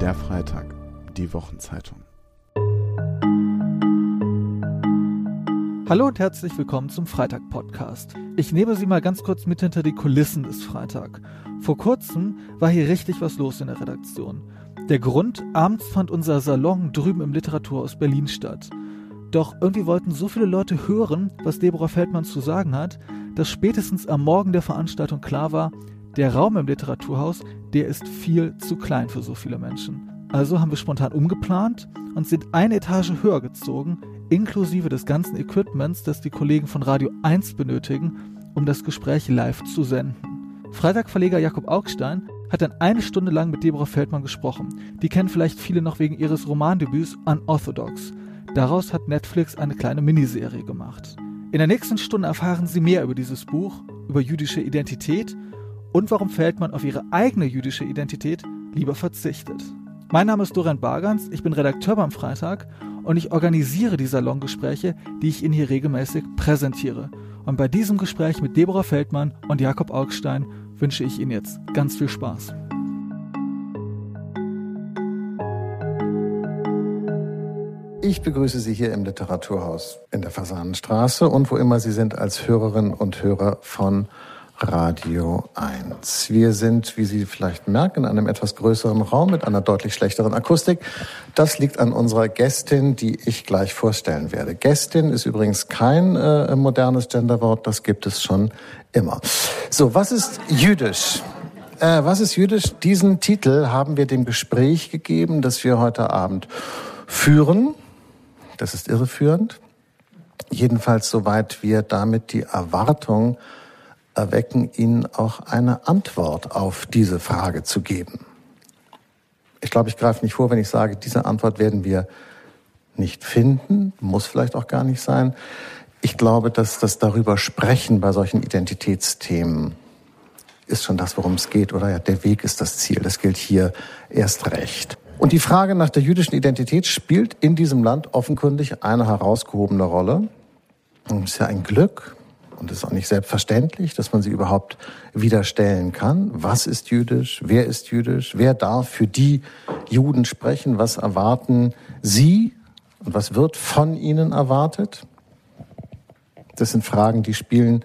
Der Freitag, die Wochenzeitung. Hallo und herzlich willkommen zum Freitag-Podcast. Ich nehme Sie mal ganz kurz mit hinter die Kulissen des Freitag. Vor kurzem war hier richtig was los in der Redaktion. Der Grund, abends fand unser Salon drüben im Literaturhaus Berlin statt. Doch irgendwie wollten so viele Leute hören, was Deborah Feldmann zu sagen hat, dass spätestens am Morgen der Veranstaltung klar war, der Raum im Literaturhaus, der ist viel zu klein für so viele Menschen. Also haben wir spontan umgeplant und sind eine Etage höher gezogen, inklusive des ganzen Equipments, das die Kollegen von Radio 1 benötigen, um das Gespräch live zu senden. Freitagverleger Jakob Augstein hat dann eine Stunde lang mit Deborah Feldmann gesprochen. Die kennen vielleicht viele noch wegen ihres Romandebüts Unorthodox. Daraus hat Netflix eine kleine Miniserie gemacht. In der nächsten Stunde erfahren Sie mehr über dieses Buch, über jüdische Identität und warum Feldmann auf ihre eigene jüdische Identität lieber verzichtet. Mein Name ist Dorian Bargans, ich bin Redakteur beim Freitag und ich organisiere die Salongespräche, die ich Ihnen hier regelmäßig präsentiere. Und bei diesem Gespräch mit Deborah Feldmann und Jakob Augstein wünsche ich Ihnen jetzt ganz viel Spaß. Ich begrüße Sie hier im Literaturhaus in der Fasanenstraße und wo immer Sie sind als Hörerinnen und Hörer von Radio 1. Wir sind, wie Sie vielleicht merken, in einem etwas größeren Raum mit einer deutlich schlechteren Akustik. Das liegt an unserer Gästin, die ich gleich vorstellen werde. Gästin ist übrigens kein äh, modernes Genderwort, das gibt es schon immer. So, was ist jüdisch? Äh, was ist jüdisch? Diesen Titel haben wir dem Gespräch gegeben, das wir heute Abend führen. Das ist irreführend. Jedenfalls soweit wir damit die Erwartung erwecken, Ihnen auch eine Antwort auf diese Frage zu geben. Ich glaube, ich greife nicht vor, wenn ich sage, diese Antwort werden wir nicht finden, muss vielleicht auch gar nicht sein. Ich glaube, dass das darüber sprechen bei solchen Identitätsthemen ist schon das, worum es geht, oder? Ja, der Weg ist das Ziel. Das gilt hier erst recht. Und die Frage nach der jüdischen Identität spielt in diesem Land offenkundig eine herausgehobene Rolle. Es ist ja ein Glück, und es ist auch nicht selbstverständlich, dass man sie überhaupt wieder stellen kann. Was ist jüdisch? Wer ist jüdisch? Wer darf für die Juden sprechen? Was erwarten sie? Und was wird von ihnen erwartet? Das sind Fragen, die spielen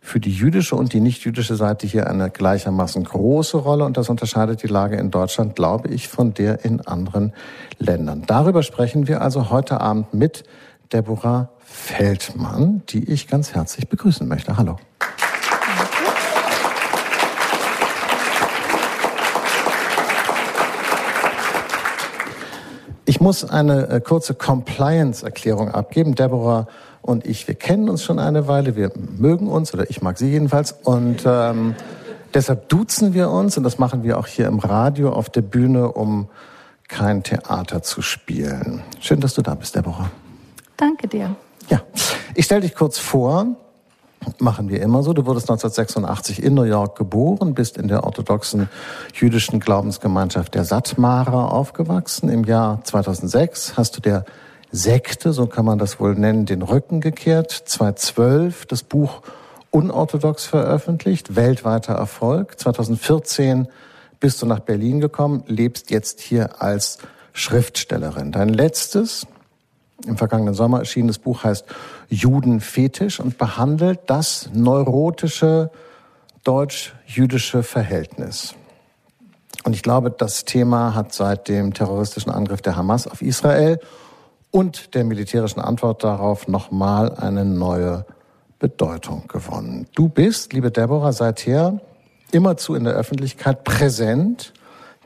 für die jüdische und die nicht-jüdische Seite hier eine gleichermaßen große Rolle und das unterscheidet die Lage in Deutschland, glaube ich, von der in anderen Ländern. Darüber sprechen wir also heute Abend mit Deborah Feldmann, die ich ganz herzlich begrüßen möchte. Hallo. Ich muss eine äh, kurze Compliance-Erklärung abgeben. Deborah und ich, wir kennen uns schon eine Weile, wir mögen uns, oder ich mag sie jedenfalls. Und ähm, deshalb duzen wir uns und das machen wir auch hier im Radio auf der Bühne, um kein Theater zu spielen. Schön, dass du da bist, Deborah. Danke dir. Ja, ich stelle dich kurz vor. Machen wir immer so. Du wurdest 1986 in New York geboren, bist in der orthodoxen jüdischen Glaubensgemeinschaft der Satmarer aufgewachsen. Im Jahr 2006 hast du der Sekte, so kann man das wohl nennen, den Rücken gekehrt. 2012 das Buch Unorthodox veröffentlicht, weltweiter Erfolg. 2014 bist du nach Berlin gekommen, lebst jetzt hier als Schriftstellerin. Dein letztes, im vergangenen Sommer erschienenes Buch heißt Judenfetisch und behandelt das neurotische deutsch-jüdische Verhältnis. Und ich glaube, das Thema hat seit dem terroristischen Angriff der Hamas auf Israel und der militärischen Antwort darauf nochmal eine neue Bedeutung gewonnen. Du bist, liebe Deborah, seither immerzu in der Öffentlichkeit präsent,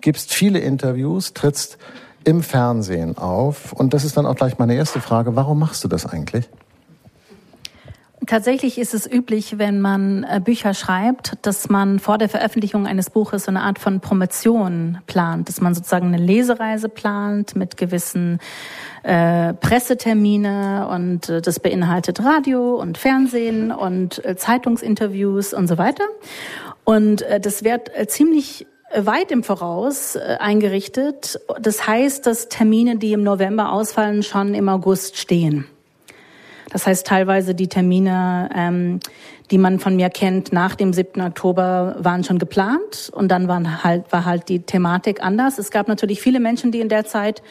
gibst viele Interviews, trittst im Fernsehen auf. Und das ist dann auch gleich meine erste Frage. Warum machst du das eigentlich? Tatsächlich ist es üblich, wenn man äh, Bücher schreibt, dass man vor der Veröffentlichung eines Buches so eine Art von Promotion plant, dass man sozusagen eine Lesereise plant mit gewissen äh, Pressetermine und äh, das beinhaltet Radio und Fernsehen und äh, Zeitungsinterviews und so weiter. Und äh, das wird äh, ziemlich weit im Voraus äh, eingerichtet. Das heißt, dass Termine, die im November ausfallen, schon im August stehen. Das heißt, teilweise die Termine, ähm, die man von mir kennt, nach dem 7. Oktober waren schon geplant und dann waren halt, war halt die Thematik anders. Es gab natürlich viele Menschen, die in der Zeit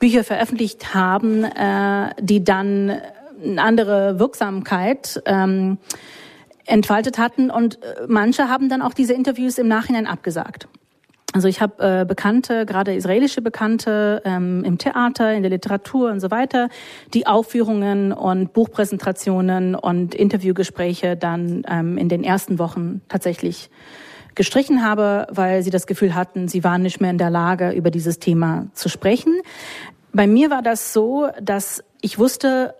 Bücher veröffentlicht haben, äh, die dann eine andere Wirksamkeit ähm, entfaltet hatten und äh, manche haben dann auch diese Interviews im Nachhinein abgesagt. Also ich habe äh, Bekannte, gerade israelische Bekannte ähm, im Theater, in der Literatur und so weiter, die Aufführungen und Buchpräsentationen und Interviewgespräche dann ähm, in den ersten Wochen tatsächlich gestrichen habe, weil sie das Gefühl hatten, sie waren nicht mehr in der Lage, über dieses Thema zu sprechen. Bei mir war das so, dass ich wusste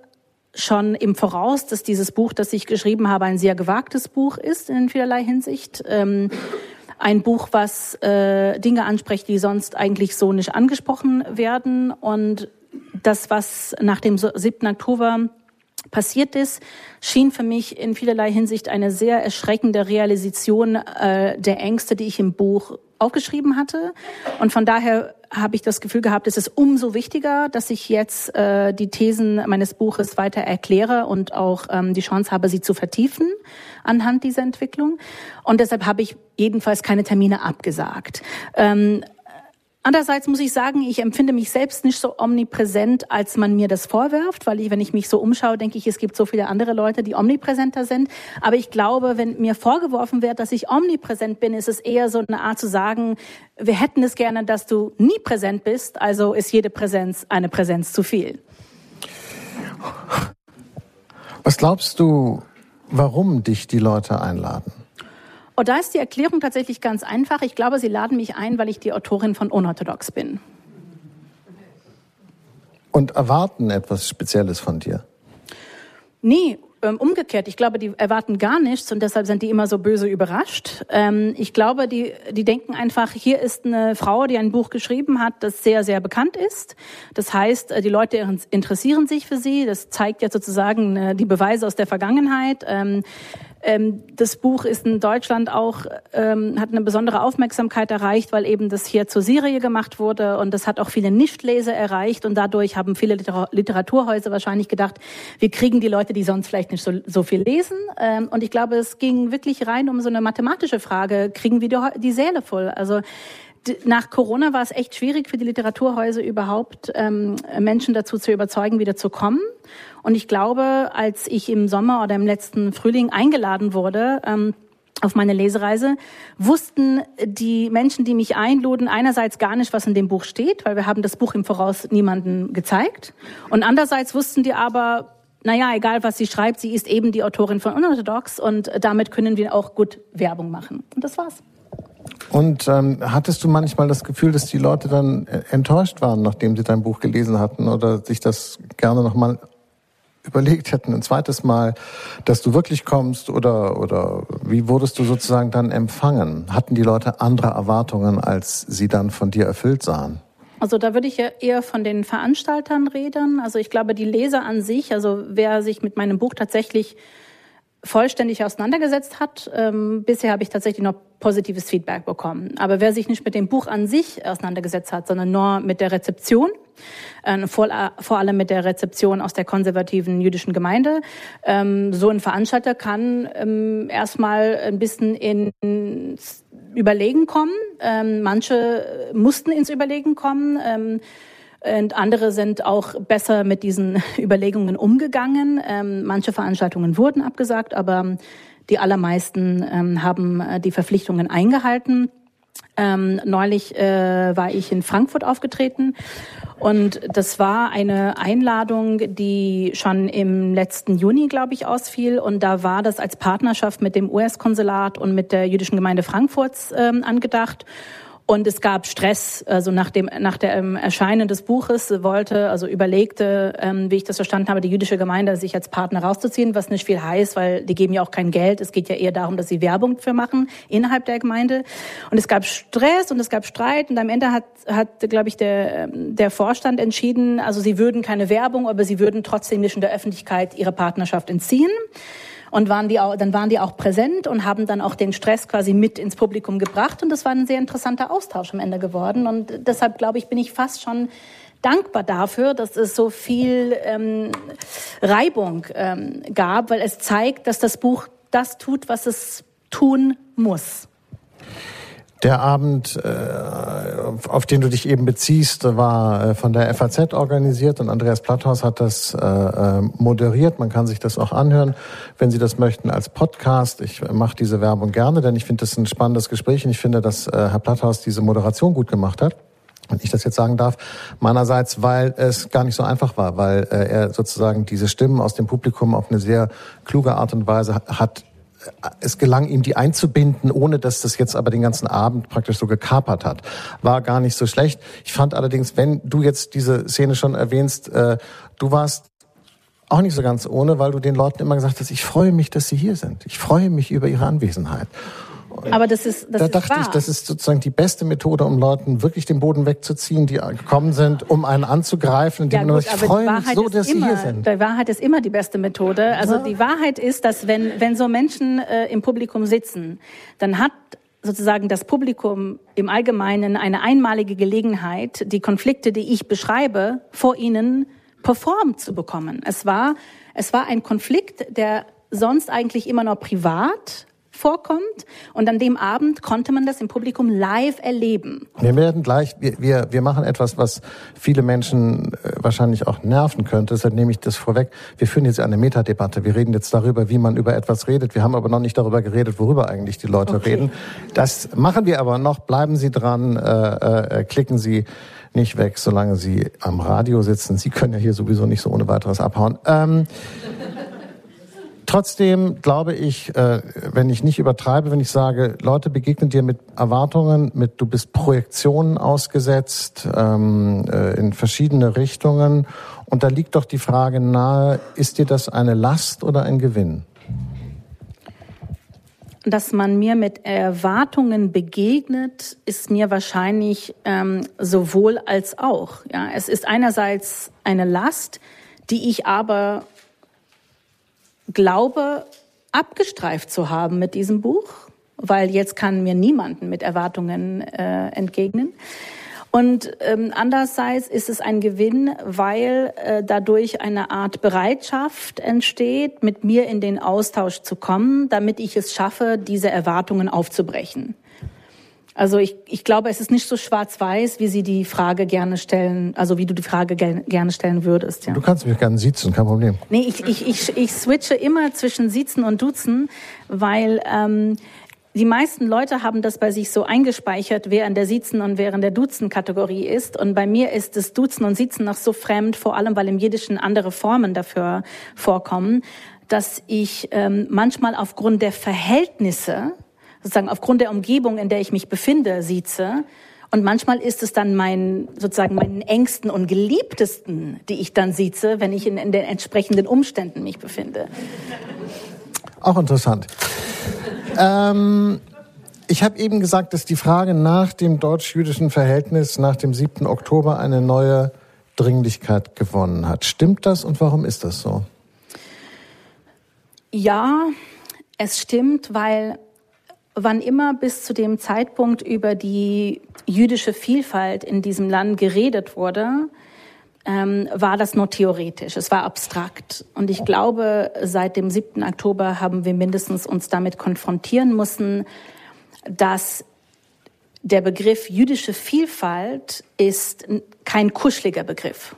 schon im Voraus, dass dieses Buch, das ich geschrieben habe, ein sehr gewagtes Buch ist in vielerlei Hinsicht. Ähm, ein Buch, was äh, Dinge anspricht, die sonst eigentlich so nicht angesprochen werden. Und das, was nach dem 7. Oktober passiert ist, schien für mich in vielerlei Hinsicht eine sehr erschreckende Realisation äh, der Ängste, die ich im Buch aufgeschrieben hatte. Und von daher habe ich das Gefühl gehabt, es ist umso wichtiger, dass ich jetzt äh, die Thesen meines Buches weiter erkläre und auch ähm, die Chance habe, sie zu vertiefen anhand dieser Entwicklung. Und deshalb habe ich jedenfalls keine Termine abgesagt. Ähm, Andererseits muss ich sagen, ich empfinde mich selbst nicht so omnipräsent, als man mir das vorwirft, weil ich, wenn ich mich so umschaue, denke ich, es gibt so viele andere Leute, die omnipräsenter sind. Aber ich glaube, wenn mir vorgeworfen wird, dass ich omnipräsent bin, ist es eher so eine Art zu sagen, wir hätten es gerne, dass du nie präsent bist, also ist jede Präsenz eine Präsenz zu viel. Was glaubst du, warum dich die Leute einladen? Und oh, da ist die Erklärung tatsächlich ganz einfach. Ich glaube, Sie laden mich ein, weil ich die Autorin von Unorthodox bin. Und erwarten etwas Spezielles von dir? Nee, ähm, umgekehrt. Ich glaube, die erwarten gar nichts und deshalb sind die immer so böse überrascht. Ähm, ich glaube, die, die denken einfach, hier ist eine Frau, die ein Buch geschrieben hat, das sehr, sehr bekannt ist. Das heißt, äh, die Leute interessieren sich für sie. Das zeigt jetzt sozusagen äh, die Beweise aus der Vergangenheit. Ähm, das Buch ist in Deutschland auch, ähm, hat eine besondere Aufmerksamkeit erreicht, weil eben das hier zur Serie gemacht wurde und das hat auch viele Nichtleser erreicht und dadurch haben viele Liter Literaturhäuser wahrscheinlich gedacht, wir kriegen die Leute, die sonst vielleicht nicht so, so viel lesen. Ähm, und ich glaube, es ging wirklich rein um so eine mathematische Frage, kriegen wir die, die Säle voll? Also nach Corona war es echt schwierig für die Literaturhäuser überhaupt, ähm, Menschen dazu zu überzeugen, wieder zu kommen. Und ich glaube, als ich im Sommer oder im letzten Frühling eingeladen wurde, ähm, auf meine Lesereise, wussten die Menschen, die mich einluden, einerseits gar nicht, was in dem Buch steht, weil wir haben das Buch im Voraus niemandem gezeigt. Und andererseits wussten die aber, naja, egal was sie schreibt, sie ist eben die Autorin von Unorthodox und damit können wir auch gut Werbung machen. Und das war's. Und ähm, hattest du manchmal das Gefühl, dass die Leute dann äh, enttäuscht waren, nachdem sie dein Buch gelesen hatten oder sich das gerne nochmal überlegt hätten, ein zweites Mal, dass du wirklich kommst oder, oder wie wurdest du sozusagen dann empfangen? Hatten die Leute andere Erwartungen, als sie dann von dir erfüllt sahen? Also da würde ich ja eher von den Veranstaltern reden. Also ich glaube, die Leser an sich, also wer sich mit meinem Buch tatsächlich vollständig auseinandergesetzt hat. Ähm, bisher habe ich tatsächlich noch positives Feedback bekommen. Aber wer sich nicht mit dem Buch an sich auseinandergesetzt hat, sondern nur mit der Rezeption, äh, vor, vor allem mit der Rezeption aus der konservativen jüdischen Gemeinde, ähm, so ein Veranstalter kann ähm, erstmal ein bisschen ins Überlegen kommen. Ähm, manche mussten ins Überlegen kommen. Und andere sind auch besser mit diesen Überlegungen umgegangen. Ähm, manche Veranstaltungen wurden abgesagt, aber die allermeisten ähm, haben äh, die Verpflichtungen eingehalten. Ähm, neulich äh, war ich in Frankfurt aufgetreten und das war eine Einladung, die schon im letzten Juni, glaube ich, ausfiel. Und da war das als Partnerschaft mit dem US-Konsulat und mit der jüdischen Gemeinde Frankfurts ähm, angedacht. Und es gab Stress, also nach dem nach der ähm, Erscheinen des Buches wollte, also überlegte, ähm, wie ich das verstanden habe, die jüdische Gemeinde sich als Partner rauszuziehen, was nicht viel heißt, weil die geben ja auch kein Geld. Es geht ja eher darum, dass sie Werbung für machen innerhalb der Gemeinde. Und es gab Stress und es gab Streit und am Ende hat hat glaube ich der ähm, der Vorstand entschieden, also sie würden keine Werbung, aber sie würden trotzdem nicht in der Öffentlichkeit ihre Partnerschaft entziehen und waren die auch, dann waren die auch präsent und haben dann auch den Stress quasi mit ins Publikum gebracht und das war ein sehr interessanter Austausch am Ende geworden und deshalb glaube ich, bin ich fast schon dankbar dafür, dass es so viel ähm, Reibung ähm, gab, weil es zeigt, dass das Buch das tut, was es tun muss. Der Abend, äh, auf den du dich eben beziehst, war äh, von der FAZ organisiert und Andreas Platthaus hat das äh, moderiert. Man kann sich das auch anhören, wenn Sie das möchten, als Podcast. Ich mache diese Werbung gerne, denn ich finde das ein spannendes Gespräch und ich finde, dass Herr Platthaus diese Moderation gut gemacht hat wenn ich das jetzt sagen darf, meinerseits, weil es gar nicht so einfach war, weil er sozusagen diese Stimmen aus dem Publikum auf eine sehr kluge Art und Weise hat es gelang ihm, die einzubinden, ohne dass das jetzt aber den ganzen Abend praktisch so gekapert hat. War gar nicht so schlecht. Ich fand allerdings, wenn du jetzt diese Szene schon erwähnst, äh, du warst auch nicht so ganz ohne, weil du den Leuten immer gesagt hast, ich freue mich, dass sie hier sind. Ich freue mich über ihre Anwesenheit. Aber das ist das Da ist dachte wahr. ich, das ist sozusagen die beste Methode, um Leuten wirklich den Boden wegzuziehen, die gekommen sind, um einen anzugreifen. indem Ja, man gut, ich freue mich so, dass immer, sie hier sind. Die Wahrheit ist immer die beste Methode. Also Ja. die Wahrheit ist, dass wenn, wenn so Menschen äh, im Publikum sitzen, dann hat sozusagen das Publikum im Allgemeinen eine einmalige Gelegenheit, die Konflikte, die ich beschreibe, vor ihnen performt zu bekommen. Es war, es war ein Konflikt, der sonst eigentlich immer noch privat vorkommt. Und an dem Abend konnte man das im Publikum live erleben. Wir werden gleich, wir, wir, wir machen etwas, was viele Menschen äh, wahrscheinlich auch nerven könnte. Deshalb nehme ich das vorweg. Wir führen jetzt eine Metadebatte. Wir reden jetzt darüber, wie man über etwas redet. Wir haben aber noch nicht darüber geredet, worüber eigentlich die Leute Okay. reden. Das machen wir aber noch. Bleiben Sie dran, äh, äh, klicken Sie nicht weg, solange Sie am Radio sitzen. Sie können ja hier sowieso nicht so ohne weiteres abhauen. Ähm, Trotzdem glaube ich, äh, wenn ich nicht übertreibe, wenn ich sage, Leute begegnen dir mit Erwartungen, mit du bist Projektionen ausgesetzt ähm, äh, in verschiedene Richtungen. Und da liegt doch die Frage nahe, ist dir das eine Last oder ein Gewinn? dass man mir mit Erwartungen begegnet, ist mir wahrscheinlich ähm, sowohl als auch. Ja, es ist einerseits eine Last, die ich aber glaube, abgestreift zu haben mit diesem Buch, weil jetzt kann mir niemanden mit Erwartungen äh, entgegnen. Und ähm, andererseits ist es ein Gewinn, weil äh, dadurch eine Art Bereitschaft entsteht, mit mir in den Austausch zu kommen, damit ich es schaffe, diese Erwartungen aufzubrechen. Also ich, ich glaube, es ist nicht so schwarz-weiß, wie Sie die Frage gerne stellen, also wie du die Frage gern, gerne stellen würdest. Ja. Du kannst mich gerne sitzen, kein Problem. Nee, ich, ich, ich, ich switche immer zwischen Siezen und Duzen, weil ähm, die meisten Leute haben das bei sich so eingespeichert, wer in der Siezen- und wer in der Duzen-Kategorie ist. Und bei mir ist das Duzen und Siezen noch so fremd, vor allem weil im Jiddischen andere Formen dafür vorkommen, dass ich ähm, manchmal aufgrund der Verhältnisse, sozusagen aufgrund der Umgebung, in der ich mich befinde, sieze. Und manchmal ist es dann mein, sozusagen meinen engsten und geliebtesten, die ich dann sieze, wenn ich in, in den entsprechenden Umständen mich befinde. Auch interessant. Ähm, ich habe eben gesagt, dass die Frage nach dem deutsch-jüdischen Verhältnis nach dem 7. Oktober eine neue Dringlichkeit gewonnen hat. Stimmt das und warum ist das so? Ja, es stimmt, weil wann immer bis zu dem Zeitpunkt über die jüdische Vielfalt in diesem Land geredet wurde, ähm, war das nur theoretisch, es war abstrakt. Und ich glaube, seit dem 7. Oktober haben wir mindestens uns damit konfrontieren müssen, dass der Begriff jüdische Vielfalt ist kein kuscheliger Begriff.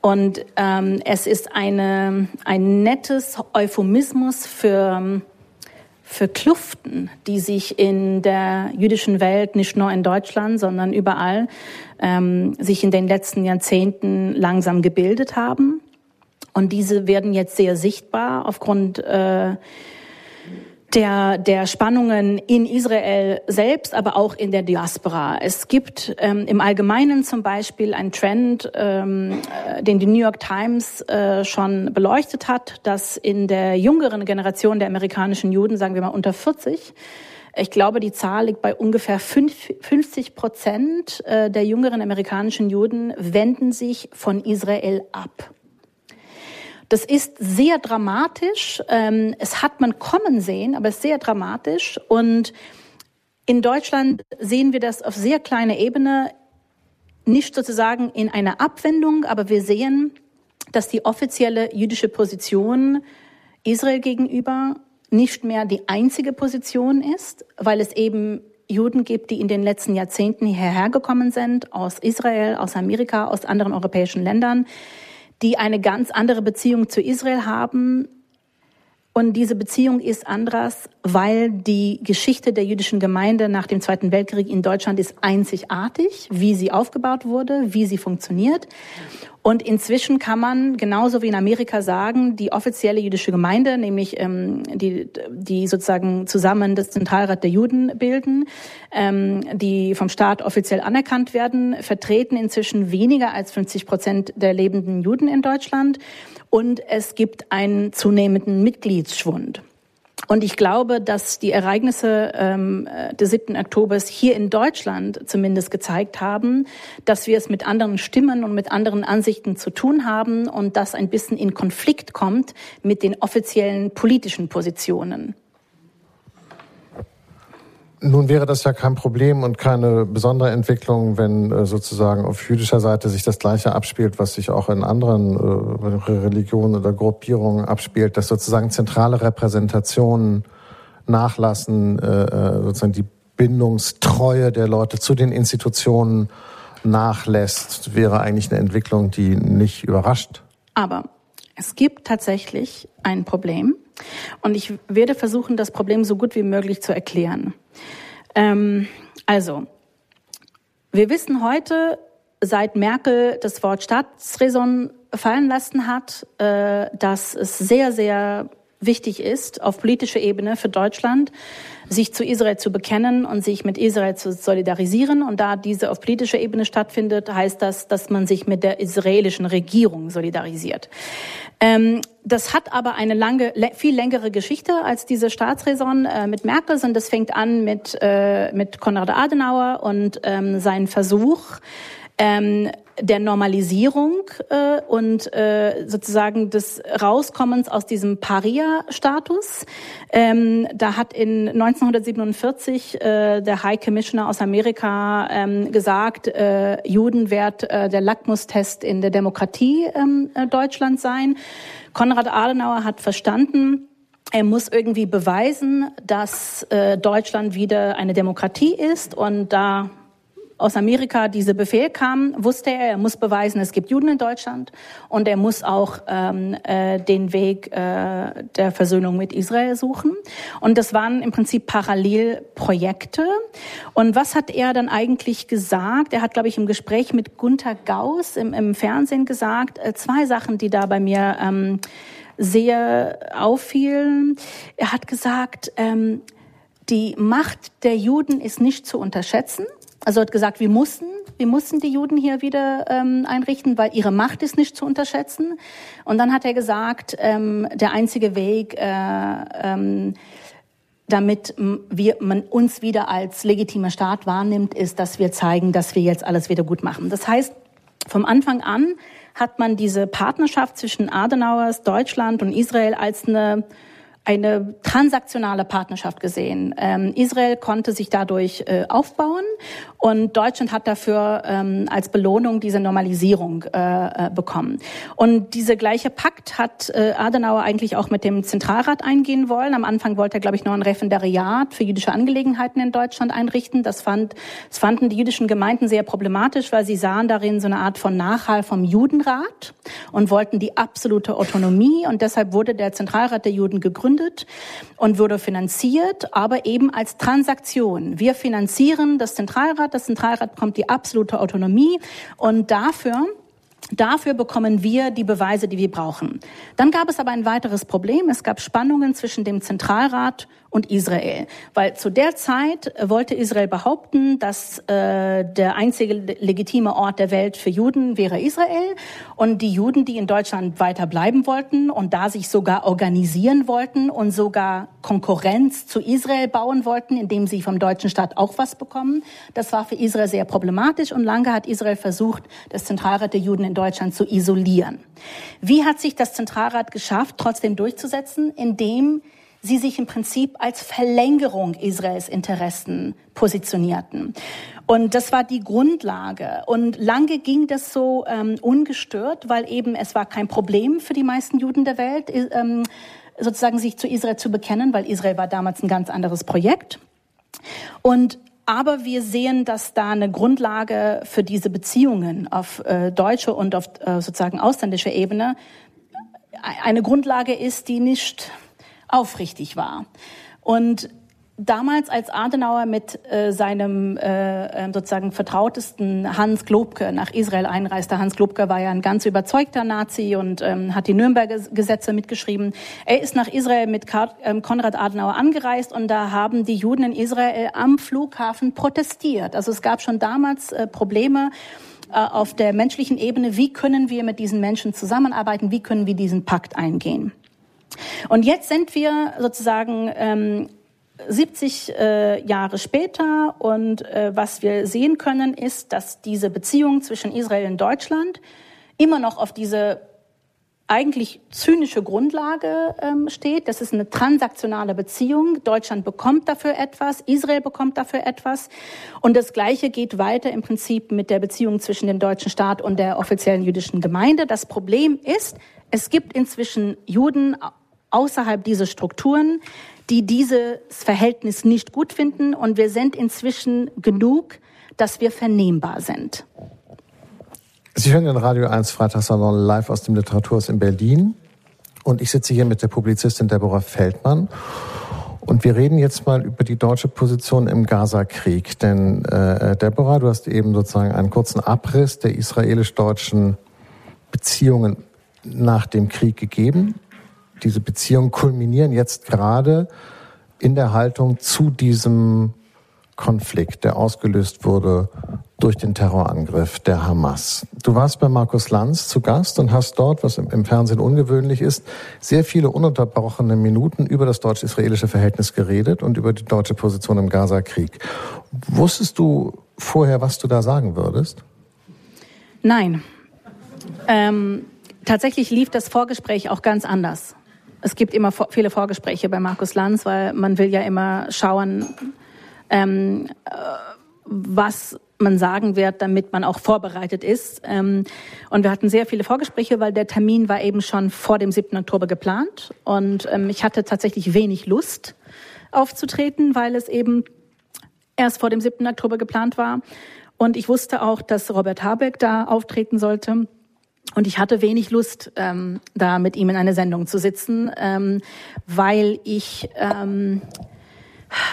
Und ähm, es ist eine, ein nettes Euphemismus für, für Kluften, die sich in der jüdischen Welt, nicht nur in Deutschland, sondern überall, ähm, sich in den letzten Jahrzehnten langsam gebildet haben. Und diese werden jetzt sehr sichtbar aufgrund äh, der, der Spannungen in Israel selbst, aber auch in der Diaspora. Es gibt ähm, im Allgemeinen zum Beispiel einen Trend, ähm, äh, den die New York Times äh, schon beleuchtet hat, dass in der jüngeren Generation der amerikanischen Juden, sagen wir mal unter 40, ich glaube, die Zahl liegt bei ungefähr 50 Prozent äh, der jüngeren amerikanischen Juden wenden sich von Israel ab. Das ist sehr dramatisch. Ähm, Es hat man kommen sehen, aber es ist sehr dramatisch. Und in Deutschland sehen wir das auf sehr kleiner Ebene. nicht sozusagen in einer Abwendung, aber wir sehen, dass die offizielle jüdische Position Israel gegenüber nicht mehr die einzige Position ist, weil es eben Juden gibt, die in den letzten Jahrzehnten hierher gekommen sind, aus Israel, aus Amerika, aus anderen europäischen Ländern, die eine ganz andere Beziehung zu Israel haben. Und diese Beziehung ist anders, weil die Geschichte der jüdischen Gemeinde nach dem Zweiten Weltkrieg in Deutschland ist einzigartig, wie sie aufgebaut wurde, wie sie funktioniert. Und inzwischen kann man genauso wie in Amerika sagen, die offizielle jüdische Gemeinde, nämlich ähm, die, die sozusagen zusammen das Zentralrat der Juden bilden, ähm, die vom Staat offiziell anerkannt werden, vertreten inzwischen weniger als 50 Prozent der lebenden Juden in Deutschland. Und es gibt einen zunehmenden Mitgliedsschwund. Und ich glaube, dass die Ereignisse ähm, des 7. Oktobers hier in Deutschland zumindest gezeigt haben, dass wir es mit anderen Stimmen und mit anderen Ansichten zu tun haben und das ein bisschen in Konflikt kommt mit den offiziellen politischen Positionen. Nun wäre das ja kein Problem und keine besondere Entwicklung, wenn äh, sozusagen auf jüdischer Seite sich das Gleiche abspielt, was sich auch in anderen äh, Religionen oder Gruppierungen abspielt, dass sozusagen zentrale Repräsentationen nachlassen, äh, sozusagen die Bindungstreue der Leute zu den Institutionen nachlässt, wäre eigentlich eine Entwicklung, die nicht überrascht. Aber es gibt tatsächlich ein Problem und ich werde versuchen, das Problem so gut wie möglich zu erklären. Ähm, also, wir wissen heute, seit Merkel das Wort Staatsräson fallen lassen hat, äh, dass es sehr, sehr wichtig ist, auf politischer Ebene für Deutschland, sich zu Israel zu bekennen und sich mit Israel zu solidarisieren. Und da diese auf politischer Ebene stattfindet, heißt das, dass man sich mit der israelischen Regierung solidarisiert. Ähm, das hat aber eine lange, viel längere Geschichte als diese Staatsräson äh, mit Merkel, sondern das fängt an mit, äh, mit Konrad Adenauer und ähm, sein Versuch, ähm, der Normalisierung äh, und äh, sozusagen des Rauskommens aus diesem Paria-Status. Ähm, da hat in 1947 äh, der High Commissioner aus Amerika ähm, gesagt, äh, Juden wird äh, der Lackmustest in der Demokratie ähm, äh, Deutschland sein. Konrad Adenauer hat verstanden, er muss irgendwie beweisen, dass äh, Deutschland wieder eine Demokratie ist und da aus Amerika dieser Befehl kam, wusste er, er muss beweisen, es gibt Juden in Deutschland und er muss auch ähm, äh, den Weg äh, der Versöhnung mit Israel suchen. Und das waren im Prinzip Parallelprojekte. Und was hat er dann eigentlich gesagt? Er hat, glaube ich, im Gespräch mit Gunther Gauss im, im Fernsehen gesagt, äh, zwei Sachen, die da bei mir ähm, sehr auffielen. Er hat gesagt, ähm, die Macht der Juden ist nicht zu unterschätzen. Also hat gesagt, wir mussten, wir mussten die Juden hier wieder ähm, einrichten, weil ihre Macht ist nicht zu unterschätzen. Und dann hat er gesagt, ähm, der einzige Weg, äh, ähm, damit wir, man uns wieder als legitimer Staat wahrnimmt, ist, dass wir zeigen, dass wir jetzt alles wieder gut machen. Das heißt, vom Anfang an hat man diese Partnerschaft zwischen Adenauers Deutschland und Israel als eine eine transaktionale Partnerschaft gesehen. Ähm, Israel konnte sich dadurch äh, aufbauen und Deutschland hat dafür ähm, als Belohnung diese Normalisierung äh, äh, bekommen. Und diese gleiche Pakt hat äh, Adenauer eigentlich auch mit dem Zentralrat eingehen wollen. Am Anfang wollte er, glaube ich, noch ein Referendariat für jüdische Angelegenheiten in Deutschland einrichten. Das, fand, das fanden die jüdischen Gemeinden sehr problematisch, weil sie sahen darin so eine Art von Nachhall vom Judenrat und wollten die absolute Autonomie. Und deshalb wurde der Zentralrat der Juden gegründet gegründet und wurde finanziert, aber eben als Transaktion. Wir finanzieren das Zentralrat, das Zentralrat bekommt die absolute Autonomie und dafür Dafür bekommen wir die Beweise, die wir brauchen. Dann gab es aber ein weiteres Problem. Es gab Spannungen zwischen dem Zentralrat und Israel. Weil zu der Zeit wollte Israel behaupten, dass äh, der einzige legitime Ort der Welt für Juden wäre Israel und die Juden, die in Deutschland weiter bleiben wollten und da sich sogar organisieren wollten und sogar Konkurrenz zu Israel bauen wollten, indem sie vom deutschen Staat auch was bekommen, das war für Israel sehr problematisch und lange hat Israel versucht, das Zentralrat der Juden in Deutschland zu isolieren. Wie hat sich das Zentralrat geschafft, trotzdem durchzusetzen, indem sie sich im Prinzip als Verlängerung Israels Interessen positionierten. Und das war die Grundlage. Und lange ging das so ähm, ungestört, weil eben es war kein Problem für die meisten Juden der Welt, ähm, sozusagen sich zu Israel zu bekennen, weil Israel war damals ein ganz anderes Projekt. Und aber wir sehen, dass da eine Grundlage für diese Beziehungen auf äh, deutsche und auf äh, sozusagen ausländischer Ebene äh, eine Grundlage ist, die nicht aufrichtig war. Und damals, als Adenauer mit äh, seinem äh, ähm, sozusagen vertrautesten Hans Globke nach Israel einreiste, Hans Globke war ja ein ganz überzeugter Nazi und ähm, hat die Nürnberger Gesetze mitgeschrieben. Er ist nach Israel mit ähm, Konrad Adenauer angereist und da haben die Juden in Israel am Flughafen protestiert. Also es gab schon damals äh, Probleme äh, auf der menschlichen Ebene. Wie können wir mit diesen Menschen zusammenarbeiten? Wie können wir diesen Pakt eingehen? Und jetzt sind wir sozusagen ähm, 70 äh, Jahre später und äh, was wir sehen können, ist, dass diese Beziehung zwischen Israel und Deutschland immer noch auf diese eigentlich zynische Grundlage ähm, steht. Das ist eine transaktionale Beziehung. Deutschland bekommt dafür etwas, Israel bekommt dafür etwas. Und das Gleiche geht weiter im Prinzip mit der Beziehung zwischen dem deutschen Staat und der offiziellen jüdischen Gemeinde. Das Problem ist, es gibt inzwischen Juden außerhalb dieser Strukturen, die dieses Verhältnis nicht gut finden. Und wir sind inzwischen genug, dass wir vernehmbar sind. Sie hören den Radio 1 Freitagssalon live aus dem Literaturhaus in Berlin. Und ich sitze hier mit der Publizistin Deborah Feldmann. Und wir reden jetzt mal über die deutsche Position im Gaza-Krieg. Denn äh, Deborah, du hast eben sozusagen einen kurzen Abriss der israelisch-deutschen Beziehungen nach dem Krieg gegeben diese Beziehungen kulminieren jetzt gerade in der Haltung zu diesem Konflikt, der ausgelöst wurde durch den Terrorangriff der Hamas. Du warst bei Markus Lanz zu Gast und hast dort, was im Fernsehen ungewöhnlich ist, sehr viele ununterbrochene Minuten über das deutsch-israelische Verhältnis geredet und über die deutsche Position im Gaza-Krieg. Wusstest du vorher, was du da sagen würdest? Nein. Ähm, tatsächlich lief das Vorgespräch auch ganz anders es gibt immer viele Vorgespräche bei Markus Lanz, weil man will ja immer schauen, ähm, äh, was man sagen wird, damit man auch vorbereitet ist. Ähm, und wir hatten sehr viele Vorgespräche, weil der Termin war eben schon vor dem 7. Oktober geplant. Und ähm, ich hatte tatsächlich wenig Lust aufzutreten, weil es eben erst vor dem 7. Oktober geplant war. Und ich wusste auch, dass Robert Habeck da auftreten sollte. Und ich hatte wenig Lust, ähm, da mit ihm in eine Sendung zu sitzen, ähm, weil ich ähm,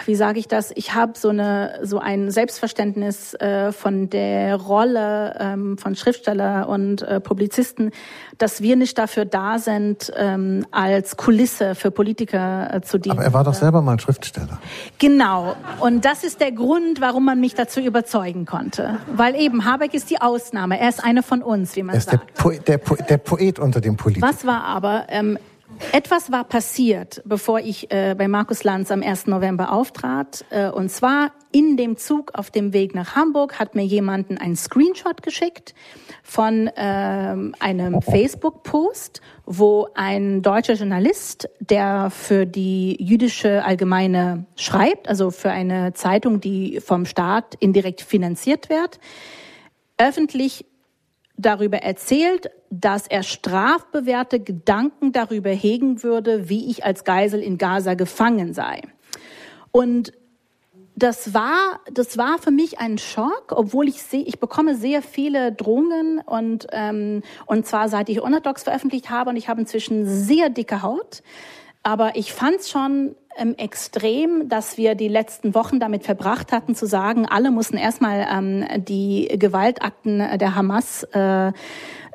wie sage ich das? Ich habe so eine so ein Selbstverständnis äh, von der Rolle ähm, von Schriftsteller und äh, Publizisten, dass wir nicht dafür da sind, ähm, als Kulisse für Politiker äh, zu dienen. Aber er war doch selber mal Schriftsteller. Genau. Und das ist der Grund, warum man mich dazu überzeugen konnte. Weil eben Habeck ist die Ausnahme. Er ist einer von uns, wie man er ist sagt. Der, po der, po der Poet unter den Politikern. Was war aber ähm, etwas war passiert, bevor ich äh, bei Markus Lanz am 1. November auftrat. Äh, und zwar in dem Zug auf dem Weg nach Hamburg hat mir jemanden einen Screenshot geschickt von ähm, einem Facebook-Post, wo ein deutscher Journalist, der für die jüdische Allgemeine schreibt, also für eine Zeitung, die vom Staat indirekt finanziert wird, öffentlich darüber erzählt, dass er strafbewährte Gedanken darüber hegen würde, wie ich als Geisel in Gaza gefangen sei. Und das war, das war für mich ein Schock, obwohl ich sehe, ich bekomme sehr viele Drohungen und, ähm, und zwar seit ich Unorthodox veröffentlicht habe und ich habe inzwischen sehr dicke Haut. Aber ich fand es schon ähm, extrem, dass wir die letzten Wochen damit verbracht hatten, zu sagen, alle mussten erstmal ähm, die Gewaltakten der Hamas äh,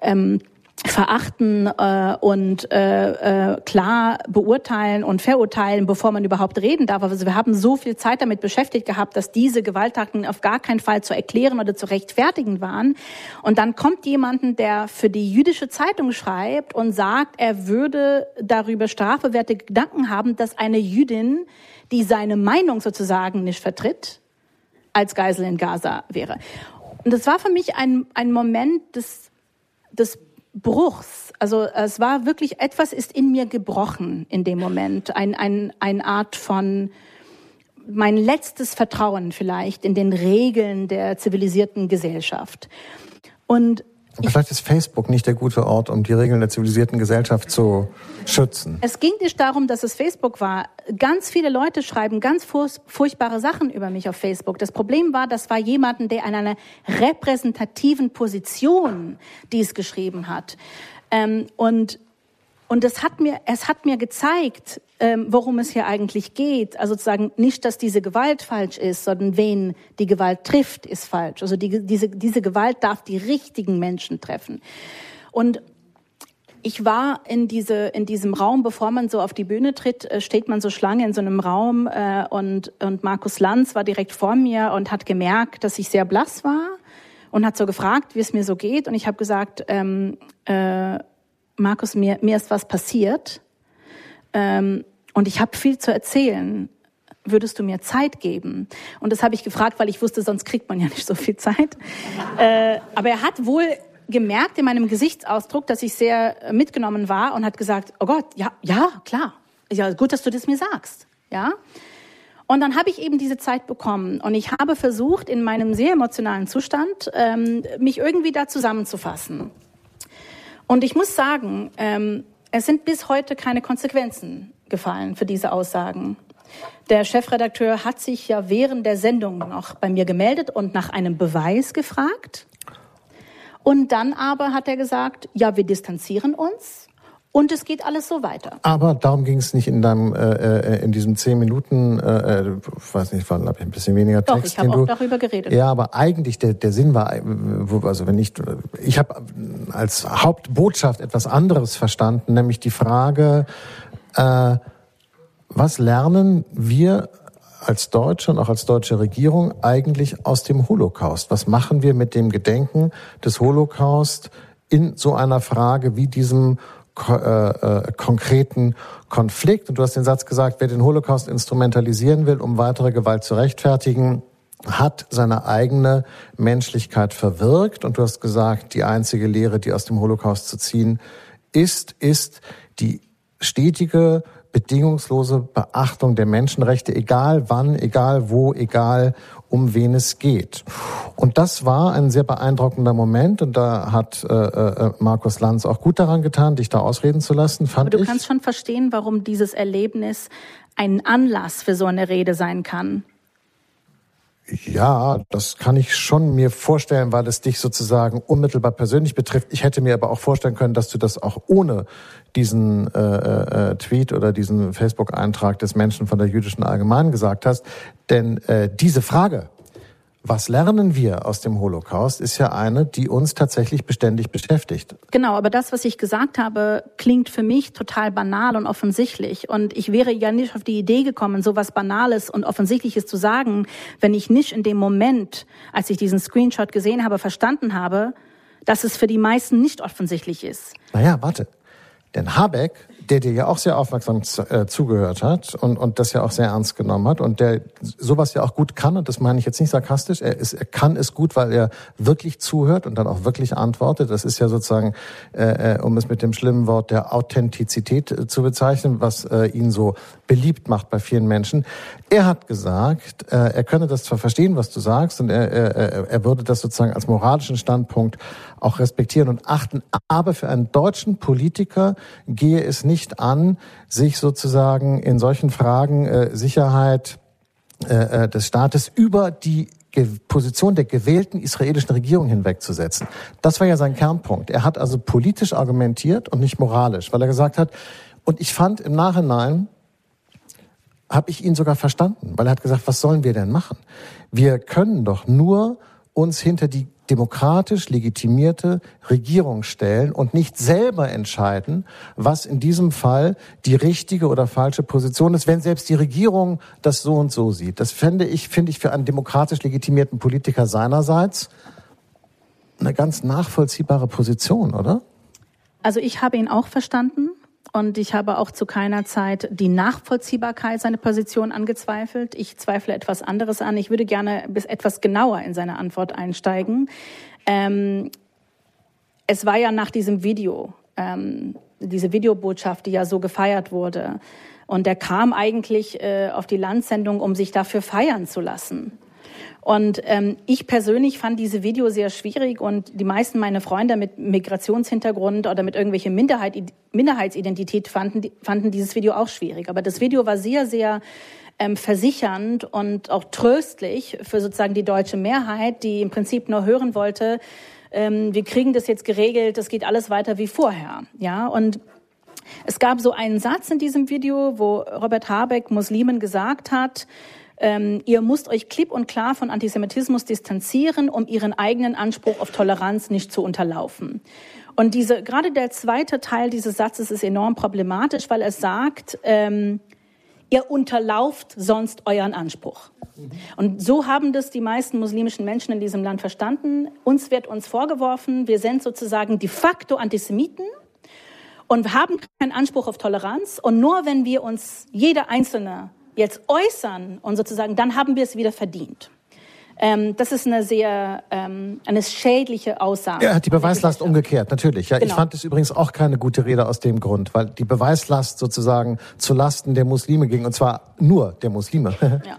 ähm, verachten äh, und äh, äh, klar beurteilen und verurteilen, bevor man überhaupt reden darf. Also wir haben so viel Zeit damit beschäftigt gehabt, dass diese Gewalttaten auf gar keinen Fall zu erklären oder zu rechtfertigen waren. Und dann kommt jemanden, der für die jüdische Zeitung schreibt und sagt, er würde darüber strafbewährte Gedanken haben, dass eine Jüdin, die seine Meinung sozusagen nicht vertritt, als Geisel in Gaza wäre. Und das war für mich ein, ein Moment des, des Bruchs. Also es war wirklich, etwas ist in mir gebrochen in dem Moment. Ein, ein, eine Art von, mein letztes Vertrauen vielleicht in den Regeln der zivilisierten Gesellschaft. Und aber vielleicht ist Facebook nicht der gute Ort, um die Regeln der zivilisierten Gesellschaft zu schützen. Es ging nicht darum, dass es Facebook war. Ganz viele Leute schreiben ganz furchtbare Sachen über mich auf Facebook. Das Problem war, das war jemanden, der in einer repräsentativen Position dies geschrieben hat. Ähm, und und es hat mir, es hat mir gezeigt, ähm, worum es hier eigentlich geht. Also sozusagen nicht, dass diese Gewalt falsch ist, sondern wen die Gewalt trifft, ist falsch. Also die, diese, diese Gewalt darf die richtigen Menschen treffen. Und ich war in, diese, in diesem Raum, bevor man so auf die Bühne tritt, äh, steht man so Schlange in so einem Raum äh, und, und Markus Lanz war direkt vor mir und hat gemerkt, dass ich sehr blass war und hat so gefragt, wie es mir so geht. Und ich habe gesagt, ähm, äh, Markus, mir, mir ist was passiert ähm, und ich habe viel zu erzählen. Würdest du mir Zeit geben? Und das habe ich gefragt, weil ich wusste, sonst kriegt man ja nicht so viel Zeit. Äh, aber er hat wohl gemerkt in meinem Gesichtsausdruck, dass ich sehr mitgenommen war und hat gesagt, oh Gott, ja, ja, klar. Ja, gut, dass du das mir sagst. Ja. Und dann habe ich eben diese Zeit bekommen und ich habe versucht, in meinem sehr emotionalen Zustand ähm, mich irgendwie da zusammenzufassen. Und ich muss sagen, ähm, es sind bis heute keine Konsequenzen gefallen für diese Aussagen. Der Chefredakteur hat sich ja während der Sendung noch bei mir gemeldet und nach einem Beweis gefragt. Und dann aber hat er gesagt, ja, wir distanzieren uns und es geht alles so weiter. Aber darum ging es nicht in deinem, äh, äh in diesem zehn Minuten, äh, äh weiß nicht, war glaube ich ein bisschen weniger Text. Doch, ich habe auch du, darüber geredet. Ja, aber eigentlich der, der Sinn war, äh, also wenn ich, ich habe als Hauptbotschaft etwas anderes verstanden, nämlich die Frage, äh, was lernen wir als Deutsche und auch als deutsche Regierung eigentlich aus dem Holocaust? Was machen wir mit dem Gedenken des Holocaust in so einer Frage wie diesem äh, äh, konkreten Konflikt. Und du hast den Satz gesagt, wer den Holocaust instrumentalisieren will, um weitere Gewalt zu rechtfertigen, hat seine eigene Menschlichkeit verwirkt. Und du hast gesagt, die einzige Lehre, die aus dem Holocaust zu ziehen ist, ist die stetige bedingungslose Beachtung der Menschenrechte, egal wann, egal wo, egal um wen es geht. Und das war ein sehr beeindruckender Moment und da hat äh, äh, Markus Lanz auch gut daran getan, dich da ausreden zu lassen, fand Aber du ich. kannst schon verstehen, warum dieses Erlebnis ein Anlass für so eine Rede sein kann. Ja, das kann ich schon mir vorstellen, weil es dich sozusagen unmittelbar persönlich betrifft. Ich hätte mir aber auch vorstellen können, dass du das auch ohne diesen äh, äh, Tweet oder diesen Facebook-Eintrag des Menschen von der jüdischen Allgemeinen gesagt hast. Denn äh, diese Frage, was lernen wir aus dem Holocaust, ist ja eine, die uns tatsächlich beständig beschäftigt. Genau, aber das, was ich gesagt habe, klingt für mich total banal und offensichtlich. Und ich wäre ja nicht auf die Idee gekommen, so was Banales und Offensichtliches zu sagen, wenn ich nicht in dem Moment, als ich diesen Screenshot gesehen habe, verstanden habe, dass es für die meisten nicht offensichtlich ist. Naja, warte. Denn Habeck der dir ja auch sehr aufmerksam äh, zugehört hat und, und das ja auch sehr ernst genommen hat und der sowas ja auch gut kann, und das meine ich jetzt nicht sarkastisch, er, ist, er kann es gut, weil er wirklich zuhört und dann auch wirklich antwortet. Das ist ja sozusagen, äh, äh um es mit dem schlimmen Wort der Authentizität äh, zu bezeichnen, was äh, ihn so beliebt macht bei vielen Menschen. Er hat gesagt, äh, er könne das zwar verstehen, was du sagst, und er, er, er würde das sozusagen als moralischen Standpunkt auch respektieren und achten, aber für einen deutschen Politiker gehe es nicht an, sich sozusagen in solchen Fragen äh, Sicherheit äh, äh des Staates über die Position der gewählten israelischen Regierung hinwegzusetzen. Das war ja sein Kernpunkt. Er hat also politisch argumentiert und nicht moralisch, weil er gesagt hat, und ich fand im Nachhinein, habe ich ihn sogar verstanden, weil er hat gesagt, was sollen wir denn machen? Wir können doch nur uns hinter die demokratisch legitimierte Regierung stellen und nicht selber entscheiden, was in diesem Fall die richtige oder falsche Position ist, wenn selbst die Regierung das so und so sieht. Das fände ich, finde ich für einen demokratisch legitimierten Politiker seinerseits eine ganz nachvollziehbare Position, oder? Also ich habe ihn auch verstanden. Und ich habe auch zu keiner Zeit die Nachvollziehbarkeit seiner Position angezweifelt. Ich zweifle etwas anderes an. Ich würde gerne bis etwas genauer in seine Antwort einsteigen. Ähm, es war ja nach diesem Video, ähm, diese Videobotschaft, die ja so gefeiert wurde. Und er kam eigentlich äh, auf die Landsendung, um sich dafür feiern zu lassen. Und ähm, ich persönlich fand diese Video sehr schwierig und die meisten meiner Freunde mit Migrationshintergrund oder mit irgendwelcher Minderheit, Minderheitsidentität fanden, fanden dieses Video auch schwierig. Aber das Video war sehr, sehr ähm, versichernd und auch tröstlich für sozusagen die deutsche Mehrheit, die im Prinzip nur hören wollte, ähm, wir kriegen das jetzt geregelt, das geht alles weiter wie vorher. Ja, und es gab so einen Satz in diesem Video, wo Robert Habeck Muslimen gesagt hat, ähm, ihr müsst euch klipp und klar von Antisemitismus distanzieren, um ihren eigenen Anspruch auf Toleranz nicht zu unterlaufen. Und diese, gerade der zweite Teil dieses Satzes ist enorm problematisch, weil es sagt, ähm, ihr unterlauft sonst euren Anspruch. Und so haben das die meisten muslimischen Menschen in diesem Land verstanden. Uns wird uns vorgeworfen, wir sind sozusagen de facto Antisemiten und haben keinen Anspruch auf Toleranz. Und nur wenn wir uns, jeder Einzelne, jetzt äußern und sozusagen, dann haben wir es wieder verdient. Ähm, das ist eine sehr ähm, eine schädliche Aussage. Er hat die Beweislast umgekehrt, natürlich. Ja, genau. ich fand es übrigens auch keine gute Rede aus dem Grund, weil die Beweislast sozusagen zu Lasten der Muslime ging und zwar nur der Muslime. ja.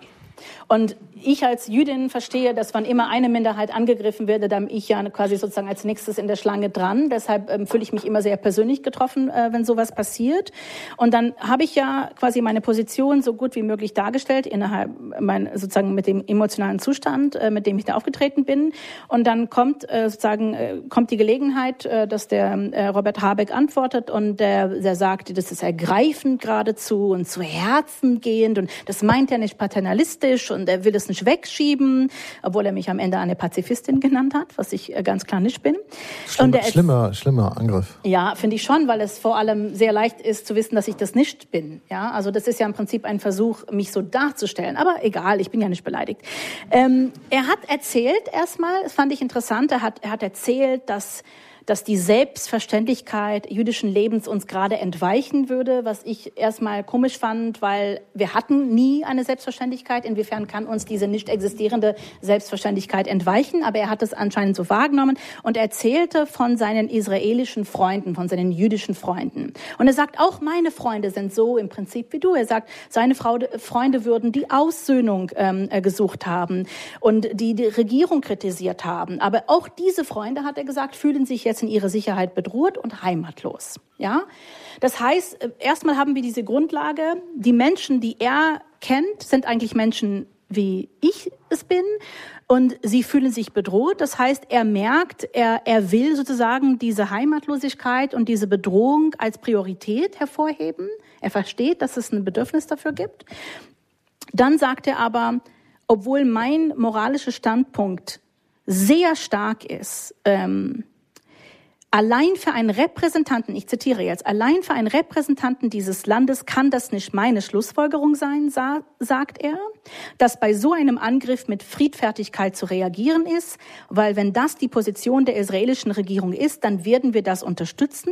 Und ich als Jüdin verstehe, dass wann immer eine Minderheit angegriffen werde, dann ich ja quasi sozusagen als nächstes in der Schlange dran. Deshalb ähm, fühle ich mich immer sehr persönlich getroffen, äh, wenn sowas passiert. Und dann habe ich ja quasi meine Position so gut wie möglich dargestellt innerhalb mein sozusagen mit dem emotionalen Zustand, äh, mit dem ich da aufgetreten bin. Und dann kommt äh, sozusagen äh, kommt die Gelegenheit, äh, dass der äh, Robert Habeck antwortet und der, der sagt, das ist ergreifend geradezu und zu Herzen gehend und das meint er nicht paternalistisch und er will es nicht wegschieben, obwohl er mich am Ende eine Pazifistin genannt hat, was ich äh, ganz klar nicht bin. Schlimm, schlimmer, schlimmer Angriff. Ja, finde ich schon, weil es vor allem sehr leicht ist zu wissen, dass ich das nicht bin. Ja, also das ist ja im Prinzip ein Versuch, mich so darzustellen. Aber egal, ich bin ja nicht beleidigt. Ähm, er hat erzählt erstmal, das fand ich interessant, er hat, er hat erzählt, dass dass die Selbstverständlichkeit jüdischen Lebens uns gerade entweichen würde, was ich erstmal komisch fand, weil wir hatten nie eine Selbstverständlichkeit. Inwiefern kann uns diese nicht existierende Selbstverständlichkeit entweichen? Aber er hat es anscheinend so wahrgenommen und erzählte von seinen israelischen Freunden, von seinen jüdischen Freunden. Und er sagt, auch meine Freunde sind so im Prinzip wie du. Er sagt, seine Freunde würden die Aussöhnung ähm, äh, gesucht haben und die, die Regierung kritisiert haben. Aber auch diese Freunde, hat er gesagt, fühlen sich jetzt jetzt in ihrer Sicherheit bedroht und heimatlos. Ja, das heißt, äh, erstmal haben wir diese Grundlage. Die Menschen, die er kennt, sind eigentlich Menschen, wie ich es bin. Und sie fühlen sich bedroht. Das heißt, er merkt, er, er will sozusagen diese Heimatlosigkeit und diese Bedrohung als Priorität hervorheben. Er versteht, dass es ein Bedürfnis dafür gibt. Dann sagt er aber, obwohl mein moralischer Standpunkt sehr stark ist, ähm, Allein für einen Repräsentanten, ich zitiere jetzt, allein für einen Repräsentanten dieses Landes kann das nicht meine Schlussfolgerung sein, sagt er, dass bei so einem Angriff mit Friedfertigkeit zu reagieren ist, weil wenn das die Position der israelischen Regierung ist, dann werden wir das unterstützen.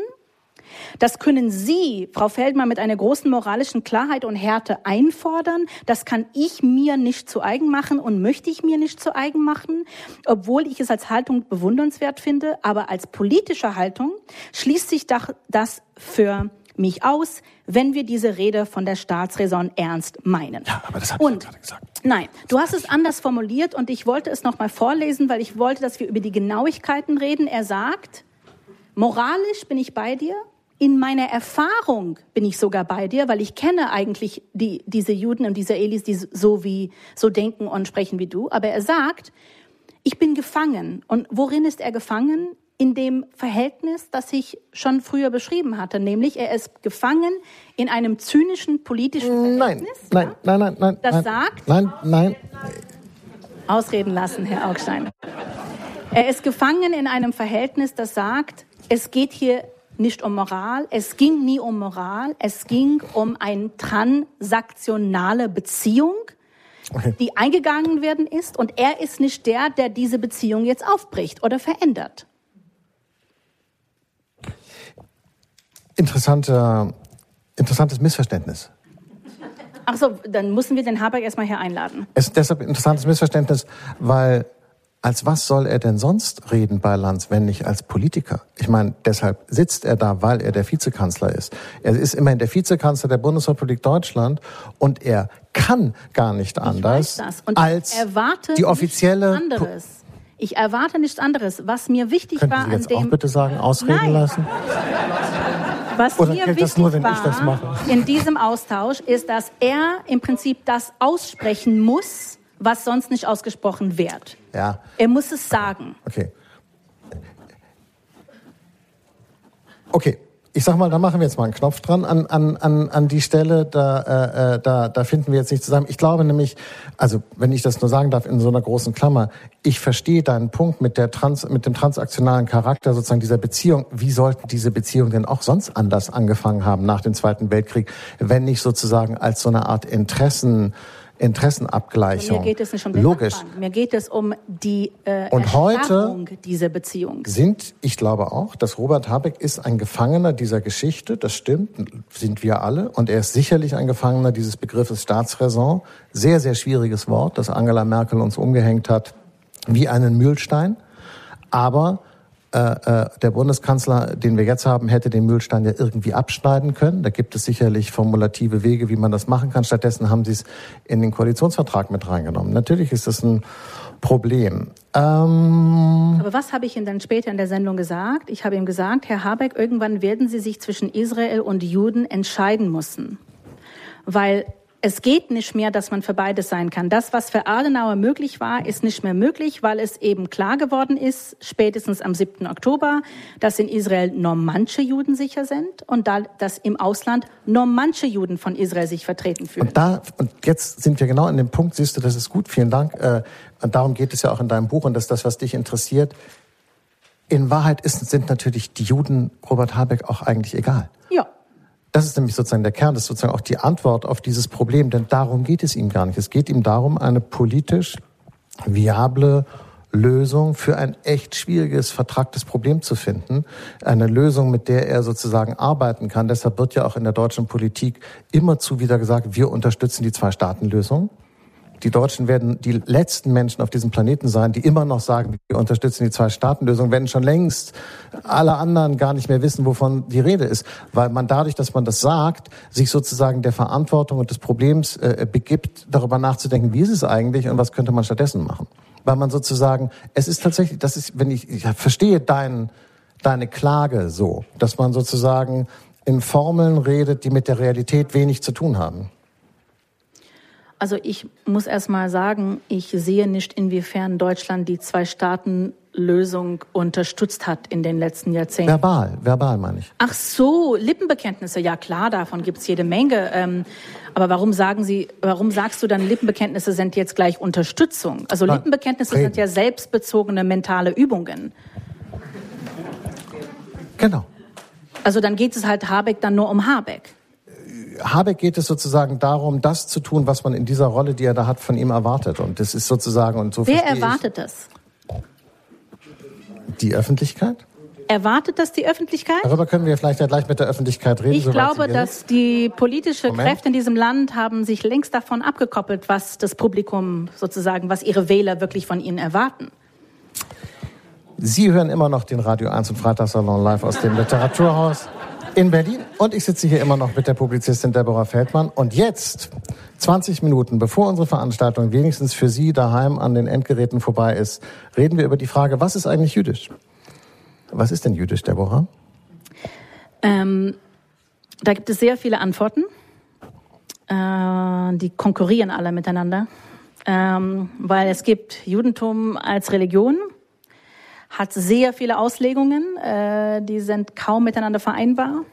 Das können Sie, Frau Feldmann, mit einer großen moralischen Klarheit und Härte einfordern. Das kann ich mir nicht zu eigen machen und möchte ich mir nicht zu eigen machen, obwohl ich es als Haltung bewundernswert finde. Aber als politische Haltung schließt sich das für mich aus, wenn wir diese Rede von der Staatsräson ernst meinen. Ja, aber das habe ich gerade gesagt. Nein, du hast es anders formuliert und ich wollte es noch mal vorlesen, weil ich wollte, dass wir über die Genauigkeiten reden. Er sagt, moralisch bin ich bei dir, in meiner Erfahrung bin ich sogar bei dir, weil ich kenne eigentlich die, diese Juden und diese Elis, die so wie, so denken und sprechen wie du. Aber er sagt, ich bin gefangen. Und worin ist er gefangen? In dem Verhältnis, das ich schon früher beschrieben hatte, nämlich er ist gefangen in einem zynischen politischen Verhältnis. Nein, ja? nein, nein, nein, Das nein, sagt. Nein, nein. Ausreden lassen, Herr Augstein. Er ist gefangen in einem Verhältnis, das sagt, es geht hier nicht um Moral. Es ging nie um Moral. Es ging um eine transaktionale Beziehung, okay. die eingegangen werden ist. Und er ist nicht der, der diese Beziehung jetzt aufbricht oder verändert. Interessante, interessantes Missverständnis. Ach so, dann müssen wir den Habeck erstmal hier einladen. Es ist deshalb ein interessantes Missverständnis, weil als was soll er denn sonst reden bei Lanz, wenn nicht als Politiker? Ich meine, deshalb sitzt er da, weil er der Vizekanzler ist. Er ist immerhin der Vizekanzler der Bundesrepublik Deutschland und er kann gar nicht anders als die offizielle. Ich erwarte nichts anderes. Was mir wichtig Könnten war Sie jetzt an dem auch bitte sagen, ausreden Nein. lassen? Was Oder mir wichtig nur, war in diesem Austausch ist, dass er im Prinzip das aussprechen muss, was sonst nicht ausgesprochen wird. Ja, Er muss es sagen. okay. Okay, ich sag mal, da machen wir jetzt mal einen Knopf dran an, an, an, an die Stelle, da, äh, äh, da, da finden wir jetzt nicht zusammen. Ich glaube nämlich, also wenn ich das nur sagen darf in so einer großen Klammer, ich verstehe deinen Punkt mit, der Trans, mit dem transaktionalen Charakter sozusagen dieser Beziehung. Wie sollten diese Beziehungen denn auch sonst anders angefangen haben nach dem Zweiten Weltkrieg, wenn nicht sozusagen als so eine Art Interessen Interessenabgleichung. Mir geht es nicht um den Logisch. Nachbarn. Mir geht es um die äh, Und heute dieser Beziehung. sind, ich glaube auch, dass Robert Habeck ist ein Gefangener dieser Geschichte, das stimmt, sind wir alle. Und er ist sicherlich ein Gefangener dieses Begriffes Staatsräson. Sehr, sehr schwieriges Wort, das Angela Merkel uns umgehängt hat, wie einen Mühlstein. Aber äh, äh, der Bundeskanzler, den wir jetzt haben, hätte den Mühlstein ja irgendwie abschneiden können. Da gibt es sicherlich formulative Wege, wie man das machen kann. Stattdessen haben sie es in den Koalitionsvertrag mit reingenommen. Natürlich ist das ein Problem. Ähm, Aber was habe ich Ihnen dann später in der Sendung gesagt? Ich habe ihm gesagt, Herr Habeck, irgendwann werden Sie sich zwischen Israel und Juden entscheiden müssen. Weil es geht nicht mehr, dass man für beides sein kann. Das, was für Adenauer möglich war, ist nicht mehr möglich, weil es eben klar geworden ist, spätestens am 7. Oktober, dass in Israel nur manche Juden sicher sind und da, dass im Ausland nur manche Juden von Israel sich vertreten fühlen. Und da, und jetzt sind wir genau an dem Punkt, siehst du, das ist gut, vielen Dank. Äh, Und darum geht es ja auch in deinem Buch und das ist das, was dich interessiert. In Wahrheit ist, sind natürlich die Juden Robert Habeck auch eigentlich egal. Ja. Das ist nämlich sozusagen der Kern, das ist sozusagen auch die Antwort auf dieses Problem, denn darum geht es ihm gar nicht. Es geht ihm darum, eine politisch viable Lösung für ein echt schwieriges, vertragtes Problem zu finden. Eine Lösung, mit der er sozusagen arbeiten kann. Deshalb wird ja auch in der deutschen Politik immerzu wieder gesagt, wir unterstützen die Zwei-Staaten-Lösung. Die Deutschen werden die letzten Menschen auf diesem Planeten sein, die immer noch sagen, wir unterstützen die Zwei-Staaten-Lösung, wenn schon längst alle anderen gar nicht mehr wissen, wovon die Rede ist. Weil man dadurch, dass man das sagt, sich sozusagen der Verantwortung und des Problems äh, begibt, darüber nachzudenken, wie ist es eigentlich und was könnte man stattdessen machen. Weil man sozusagen, es ist tatsächlich, das ist, wenn ich, ich verstehe dein, deine Klage so, dass man sozusagen in Formeln redet, die mit der Realität wenig zu tun haben. Also ich muss erst mal sagen, ich sehe nicht, inwiefern Deutschland die Zwei-Staaten-Lösung unterstützt hat in den letzten Jahrzehnten. Verbal, verbal meine ich. Ach so, Lippenbekenntnisse, ja klar, davon gibt's jede Menge. Ähm, aber warum sagen Sie, warum sagst du dann, Lippenbekenntnisse sind jetzt gleich Unterstützung? Also Nein, Lippenbekenntnisse reden. sind ja selbstbezogene mentale Übungen. Genau. Also dann geht es halt Habeck dann nur um Habeck. Habeck geht es sozusagen darum, das zu tun, was man in dieser Rolle, die er da hat, von ihm erwartet. Und das ist sozusagen, und so Wer erwartet das? ich die Öffentlichkeit. Erwartet das die Öffentlichkeit? Darüber können wir vielleicht ja gleich mit der Öffentlichkeit reden. Ich glaube, dass die politische Moment. Kräfte in diesem Land haben sich längst davon abgekoppelt, was das Publikum sozusagen, was ihre Wähler wirklich von ihnen erwarten. Sie hören immer noch den Radio 1 und Freitagssalon live aus dem Literaturhaus in Berlin. Und ich sitze hier immer noch mit der Publizistin Deborah Feldmann. Und jetzt, 20 Minuten bevor unsere Veranstaltung wenigstens für Sie daheim an den Endgeräten vorbei ist, reden wir über die Frage, was ist eigentlich jüdisch? Was ist denn jüdisch, Deborah? Ähm, da gibt es sehr viele Antworten. Äh, die konkurrieren alle miteinander. Ähm, weil es gibt Judentum als Religion, hat sehr viele Auslegungen, äh, die sind kaum miteinander vereinbar.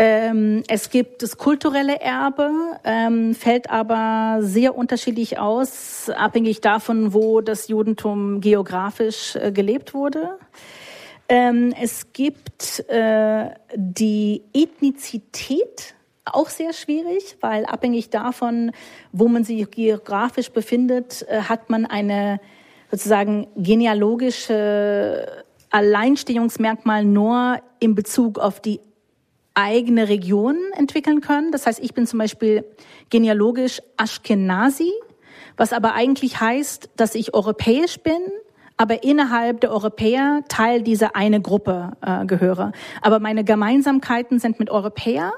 Ähm, es gibt das kulturelle Erbe, ähm, fällt aber sehr unterschiedlich aus, abhängig davon, wo das Judentum geografisch äh, gelebt wurde. Ähm, es gibt äh, die Ethnizität, auch sehr schwierig, weil abhängig davon, wo man sich geografisch befindet, äh, hat man eine sozusagen genealogische Alleinstehungsmerkmal nur in Bezug auf die eigene Region entwickeln können. Das heißt, ich bin zum Beispiel genealogisch Ashkenazi, was aber eigentlich heißt, dass ich europäisch bin, aber innerhalb der Europäer Teil dieser eine Gruppe äh, gehöre. Aber meine Gemeinsamkeiten sind mit Europäer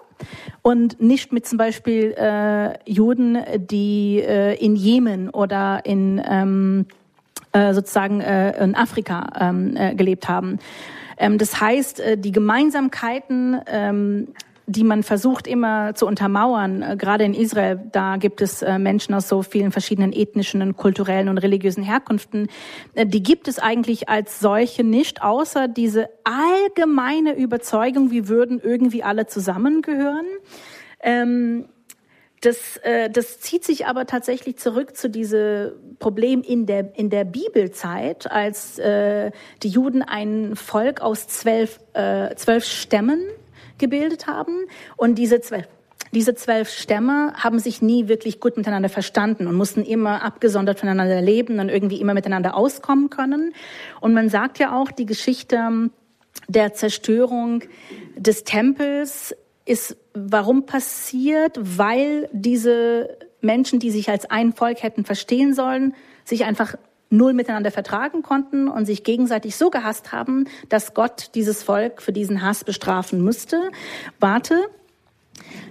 und nicht mit zum Beispiel äh, Juden, die äh, in Jemen oder in ähm, äh, sozusagen äh, in Afrika ähm, äh, gelebt haben. Ähm, das heißt, äh, die Gemeinsamkeiten ähm, die man versucht immer zu untermauern, äh, gerade in Israel, da gibt es äh, Menschen aus so vielen verschiedenen ethnischen, kulturellen und religiösen Herkünften, die gibt es eigentlich als solche nicht, außer diese allgemeine Überzeugung, wir würden irgendwie alle zusammengehören. Ähm, das, das zieht sich aber tatsächlich zurück zu diesem Problem in der, in der Bibelzeit, als die Juden ein Volk aus zwölf, zwölf Stämmen gebildet haben. Und diese zwölf, diese zwölf Stämme haben sich nie wirklich gut miteinander verstanden und mussten immer abgesondert voneinander leben und irgendwie immer miteinander auskommen können. Und man sagt ja auch, die Geschichte der Zerstörung des Tempels ist warum passiert? Weil diese Menschen, die sich als ein Volk hätten verstehen sollen, sich einfach null miteinander vertragen konnten und sich gegenseitig so gehasst haben, dass Gott dieses Volk für diesen Hass bestrafen müsste. Warte,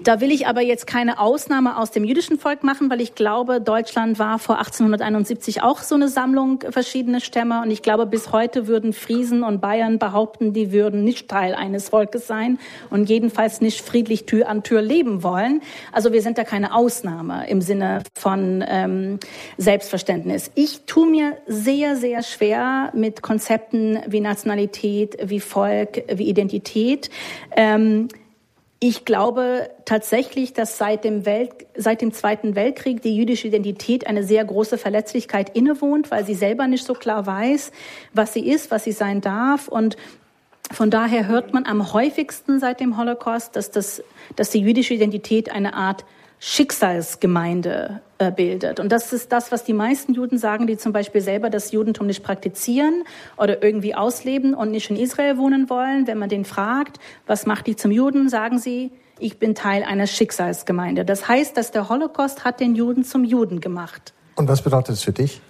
da will ich aber jetzt keine Ausnahme aus dem jüdischen Volk machen, weil ich glaube, Deutschland war vor 1871 auch so eine Sammlung verschiedener Stämme. Und ich glaube, bis heute würden Friesen und Bayern behaupten, die würden nicht Teil eines Volkes sein und jedenfalls nicht friedlich Tür an Tür leben wollen. Also wir sind da keine Ausnahme im Sinne von ähm, Selbstverständnis. Ich tue mir sehr, sehr schwer mit Konzepten wie Nationalität, wie Volk, wie Identität. Ähm, ich glaube tatsächlich, dass seit dem, Welt, seit dem Zweiten Weltkrieg die jüdische Identität eine sehr große Verletzlichkeit innewohnt, weil sie selber nicht so klar weiß, was sie ist, was sie sein darf. Und von daher hört man am häufigsten seit dem Holocaust, dass, das, dass die jüdische Identität eine Art Schicksalsgemeinde bildet. Und das ist das, was die meisten Juden sagen, die zum Beispiel selber das Judentum nicht praktizieren oder irgendwie ausleben und nicht in Israel wohnen wollen. Wenn man den fragt, was macht die zum Juden, sagen sie, ich bin Teil einer Schicksalsgemeinde. Das heißt, dass der Holocaust hat den Juden zum Juden gemacht. Und was bedeutet es für dich?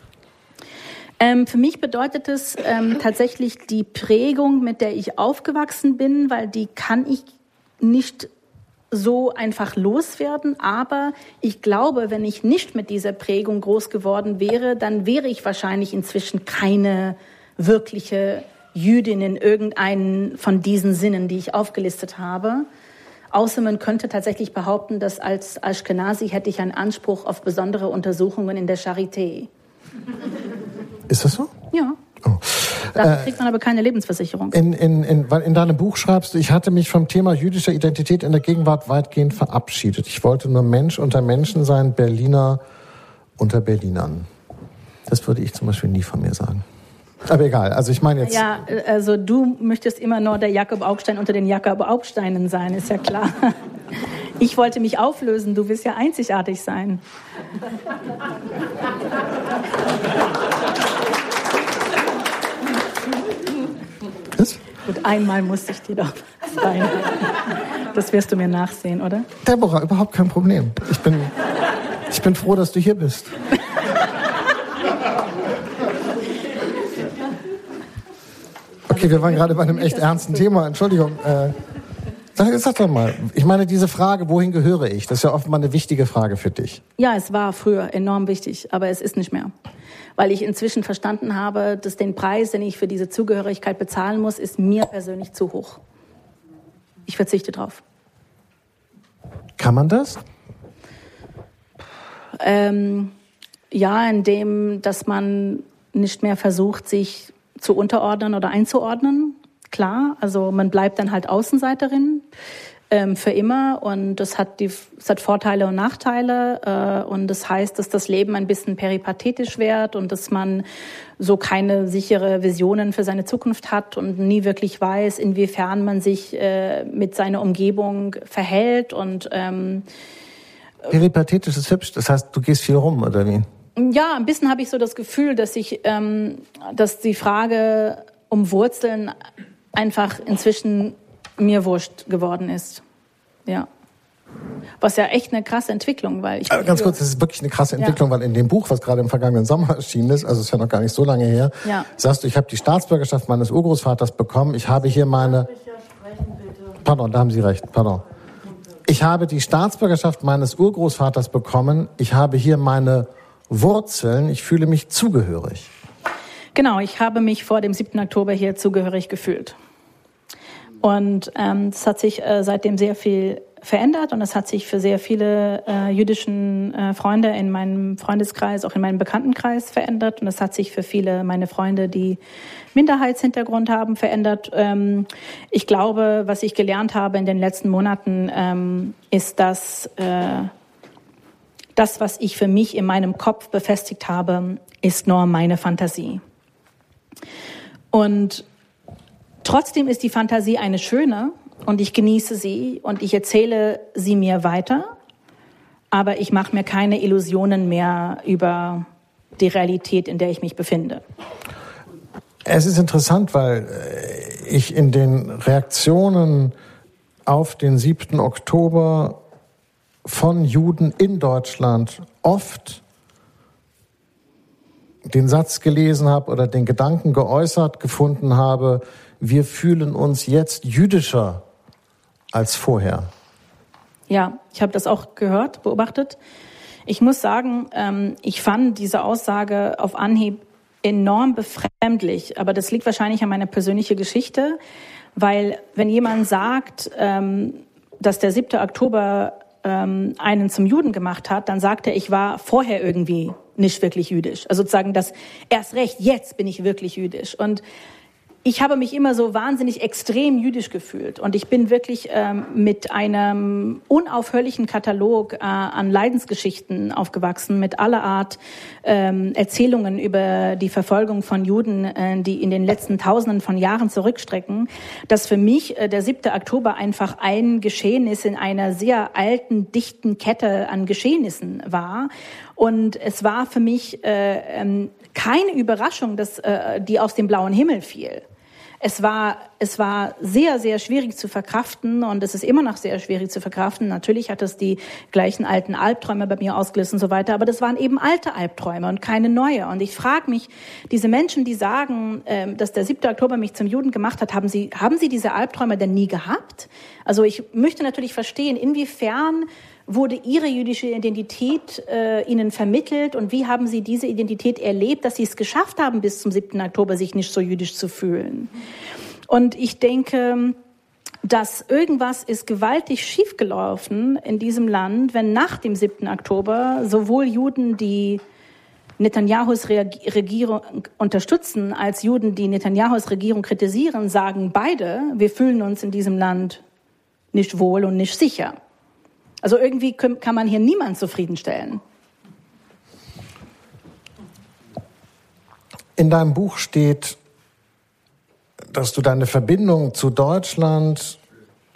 Ähm, für mich bedeutet es ähm, tatsächlich die Prägung, mit der ich aufgewachsen bin, weil die kann ich nicht so einfach loswerden. Aber ich glaube, wenn ich nicht mit dieser Prägung groß geworden wäre, dann wäre ich wahrscheinlich inzwischen keine wirkliche Jüdin in irgendeinen von diesen Sinnen, die ich aufgelistet habe. Außer man könnte tatsächlich behaupten, dass als Ashkenazi hätte ich einen Anspruch auf besondere Untersuchungen in der Charité. Ist das so? Ja. Oh. Dafür äh, kriegt man aber keine Lebensversicherung. In, in, in, in deinem Buch schreibst du, ich hatte mich vom Thema jüdischer Identität in der Gegenwart weitgehend verabschiedet. Ich wollte nur Mensch unter Menschen sein, Berliner unter Berlinern. Das würde ich zum Beispiel nie von mir sagen. Aber egal, also ich meine jetzt. Ja, also du möchtest immer nur der Jakob Augstein unter den Jakob Augsteinen sein, ist ja klar. Ich wollte mich auflösen, du willst ja einzigartig sein. Gut, einmal musste ich dir doch sein. Das wirst du mir nachsehen, oder? Deborah, überhaupt kein Problem. Ich bin, ich bin froh, dass du hier bist. Okay, wir waren gerade bei einem echt ernsten Thema. Entschuldigung. Äh, sag, doch mal. Ich meine, diese Frage, wohin gehöre ich? Das ist ja offenbar eine wichtige Frage für dich. Ja, es war früher enorm wichtig, aber es ist nicht mehr weil ich inzwischen verstanden habe, dass den Preis, den ich für diese Zugehörigkeit bezahlen muss, ist mir persönlich zu hoch. Ich verzichte drauf. Kann man das? Ähm, ja, indem, dass man nicht mehr versucht, sich zu unterordnen oder einzuordnen. Klar, also man bleibt dann halt Außenseiterin ähm, für immer und das hat, die, das hat Vorteile und Nachteile äh, und das heißt, dass das Leben ein bisschen peripathetisch wird und dass man so keine sichere Visionen für seine Zukunft hat und nie wirklich weiß, inwiefern man sich äh, mit seiner Umgebung verhält und ähm, Peripathetisch ist hübsch, das heißt, du gehst viel rum, oder wie? Ja, ein bisschen habe ich so das Gefühl, dass ich, ähm, dass die Frage um Wurzeln einfach inzwischen mir wurscht geworden ist. Ja. Was ja echt eine krasse Entwicklung, weil ich. Also ganz kurz, das ist wirklich eine krasse Entwicklung, ja. weil in dem Buch, was gerade im vergangenen Sommer erschienen ist, also ist ja noch gar nicht so lange her, ja. sagst du, ich habe die Staatsbürgerschaft meines Urgroßvaters bekommen, ich habe hier meine. Pardon, da haben Sie recht, pardon. Ich habe die Staatsbürgerschaft meines Urgroßvaters bekommen, ich habe hier meine Wurzeln, ich fühle mich zugehörig. Genau, ich habe mich vor dem 7. Oktober hier zugehörig gefühlt. Und ähm, es hat sich äh, seitdem sehr viel verändert und es hat sich für sehr viele äh, jüdischen äh, Freunde in meinem Freundeskreis, auch in meinem Bekanntenkreis verändert und es hat sich für viele meine Freunde, die Minderheitshintergrund haben, verändert. Ähm, ich glaube, was ich gelernt habe in den letzten Monaten, ähm, ist, dass äh, das, was ich für mich in meinem Kopf befestigt habe, ist nur meine Fantasie. Und trotzdem ist die Fantasie eine schöne und ich genieße sie und ich erzähle sie mir weiter, aber ich mache mir keine Illusionen mehr über die Realität, in der ich mich befinde. Es ist interessant, weil äh, ich in den Reaktionen auf den 7. Oktober von Juden in Deutschland oft den Satz gelesen habe oder den Gedanken geäußert gefunden habe, wir fühlen uns jetzt jüdischer als vorher. Ja, ich habe das auch gehört, beobachtet. Ich muss sagen, ähm, ich fand diese Aussage auf Anhieb enorm befremdlich, aber das liegt wahrscheinlich an meiner persönlichen Geschichte, weil wenn jemand sagt, ähm, dass der 7. Oktober ähm, einen zum Juden gemacht hat, dann sagt er, ich war vorher irgendwie nicht wirklich jüdisch. Also sozusagen das erst recht, jetzt bin ich wirklich jüdisch. Und ich habe mich immer so wahnsinnig extrem jüdisch gefühlt und ich bin wirklich ähm, mit einem unaufhörlichen Katalog äh, an Leidensgeschichten aufgewachsen, mit aller Art ähm, Erzählungen über die Verfolgung von Juden, äh, die in den letzten Tausenden von Jahren zurückstrecken, dass für mich äh, der 7. Oktober einfach ein Geschehen ist in einer sehr alten, dichten Kette an Geschehnissen war. Und es war für mich äh, ähm, keine Überraschung, dass äh, die aus dem blauen Himmel fiel. Es war, es war sehr, sehr schwierig zu verkraften und es ist immer noch sehr schwierig zu verkraften. Natürlich hat es die gleichen alten Albträume bei mir ausgelöst und so weiter, aber das waren eben alte Albträume und keine neue. Und ich frage mich, diese Menschen, die sagen, äh, dass der 7. Oktober mich zum Juden gemacht hat, haben sie, haben sie diese Albträume denn nie gehabt? Also ich möchte natürlich verstehen, inwiefern wurde Ihre jüdische Identität äh, Ihnen vermittelt und wie haben Sie diese Identität erlebt, dass Sie es geschafft haben, bis zum 7. Oktober sich nicht so jüdisch zu fühlen? Und ich denke, dass irgendwas ist gewaltig schiefgelaufen in diesem Land, wenn nach dem 7. Oktober sowohl Juden, die Netanyahus Regierung unterstützen, als Juden, die Netanyahus Regierung kritisieren, sagen beide, wir fühlen uns in diesem Land nicht wohl und nicht sicher. Also irgendwie kann man hier niemand zufriedenstellen. In deinem Buch steht, dass du deine Verbindung zu Deutschland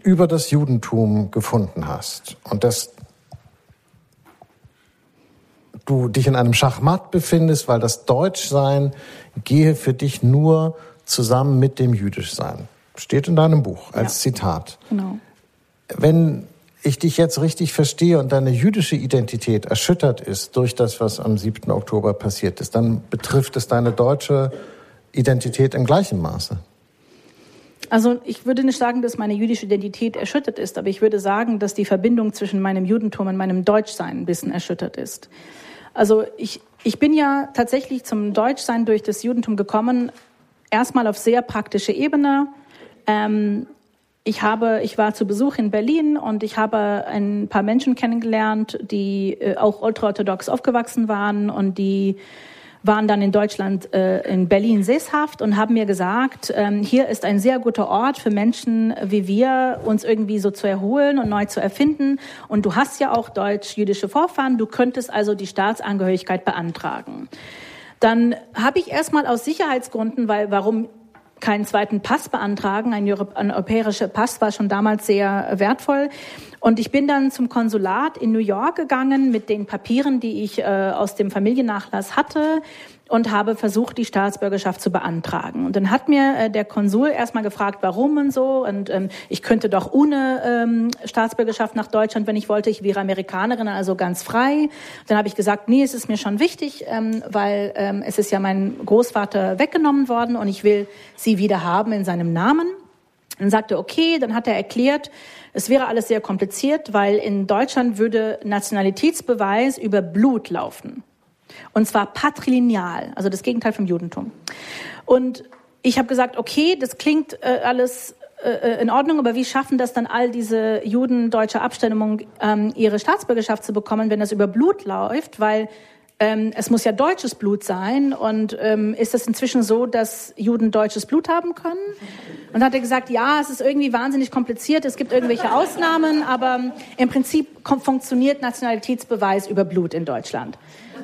über das Judentum gefunden hast und dass du dich in einem Schachmatt befindest, weil das Deutschsein gehe für dich nur zusammen mit dem Jüdischsein. Steht in deinem Buch als ja, Zitat. Genau. Wenn ich dich jetzt richtig verstehe und deine jüdische Identität erschüttert ist durch das, was am 7. Oktober passiert ist, dann betrifft es deine deutsche Identität im gleichen Maße. Also ich würde nicht sagen, dass meine jüdische Identität erschüttert ist, aber ich würde sagen, dass die Verbindung zwischen meinem Judentum und meinem Deutschsein ein bisschen erschüttert ist. Also ich, ich bin ja tatsächlich zum Deutschsein durch das Judentum gekommen, erstmal auf sehr praktische Ebene. Ähm, ich habe, ich war zu Besuch in Berlin und ich habe ein paar Menschen kennengelernt, die äh, auch ultraorthodox aufgewachsen waren und die waren dann in Deutschland, äh, in Berlin sesshaft und haben mir gesagt, ähm, hier ist ein sehr guter Ort für Menschen wie wir, uns irgendwie so zu erholen und neu zu erfinden. Und du hast ja auch deutsch-jüdische Vorfahren, du könntest also die Staatsangehörigkeit beantragen. Dann habe ich erstmal aus Sicherheitsgründen, weil warum keinen zweiten Pass beantragen. Ein, ein europäischer Pass war schon damals sehr wertvoll. Und ich bin dann zum Konsulat in New York gegangen mit den Papieren, die ich äh, aus dem Familiennachlass hatte und habe versucht, die Staatsbürgerschaft zu beantragen. Und dann hat mir äh, der Konsul erstmal gefragt, warum und so. Und ähm, ich könnte doch ohne ähm, Staatsbürgerschaft nach Deutschland, wenn ich wollte. Ich wäre Amerikanerin, also ganz frei. Dann habe ich gesagt, nee, es ist mir schon wichtig, ähm, weil ähm, es ist ja mein Großvater weggenommen worden und ich will sie wieder haben in seinem Namen. Dann sagte, okay, dann hat er erklärt, es wäre alles sehr kompliziert, weil in Deutschland würde Nationalitätsbeweis über Blut laufen. Und zwar patrilineal, also das Gegenteil vom Judentum. Und ich habe gesagt, okay, das klingt äh, alles äh, in Ordnung, aber wie schaffen das dann all diese Juden deutscher Abstimmung, ähm, ihre Staatsbürgerschaft zu bekommen, wenn das über Blut läuft? Weil ähm, es muss ja deutsches Blut sein. Und ähm, ist es inzwischen so, dass Juden deutsches Blut haben können? Und hat er gesagt, ja, es ist irgendwie wahnsinnig kompliziert, es gibt irgendwelche Ausnahmen, aber im Prinzip funktioniert Nationalitätsbeweis über Blut in Deutschland.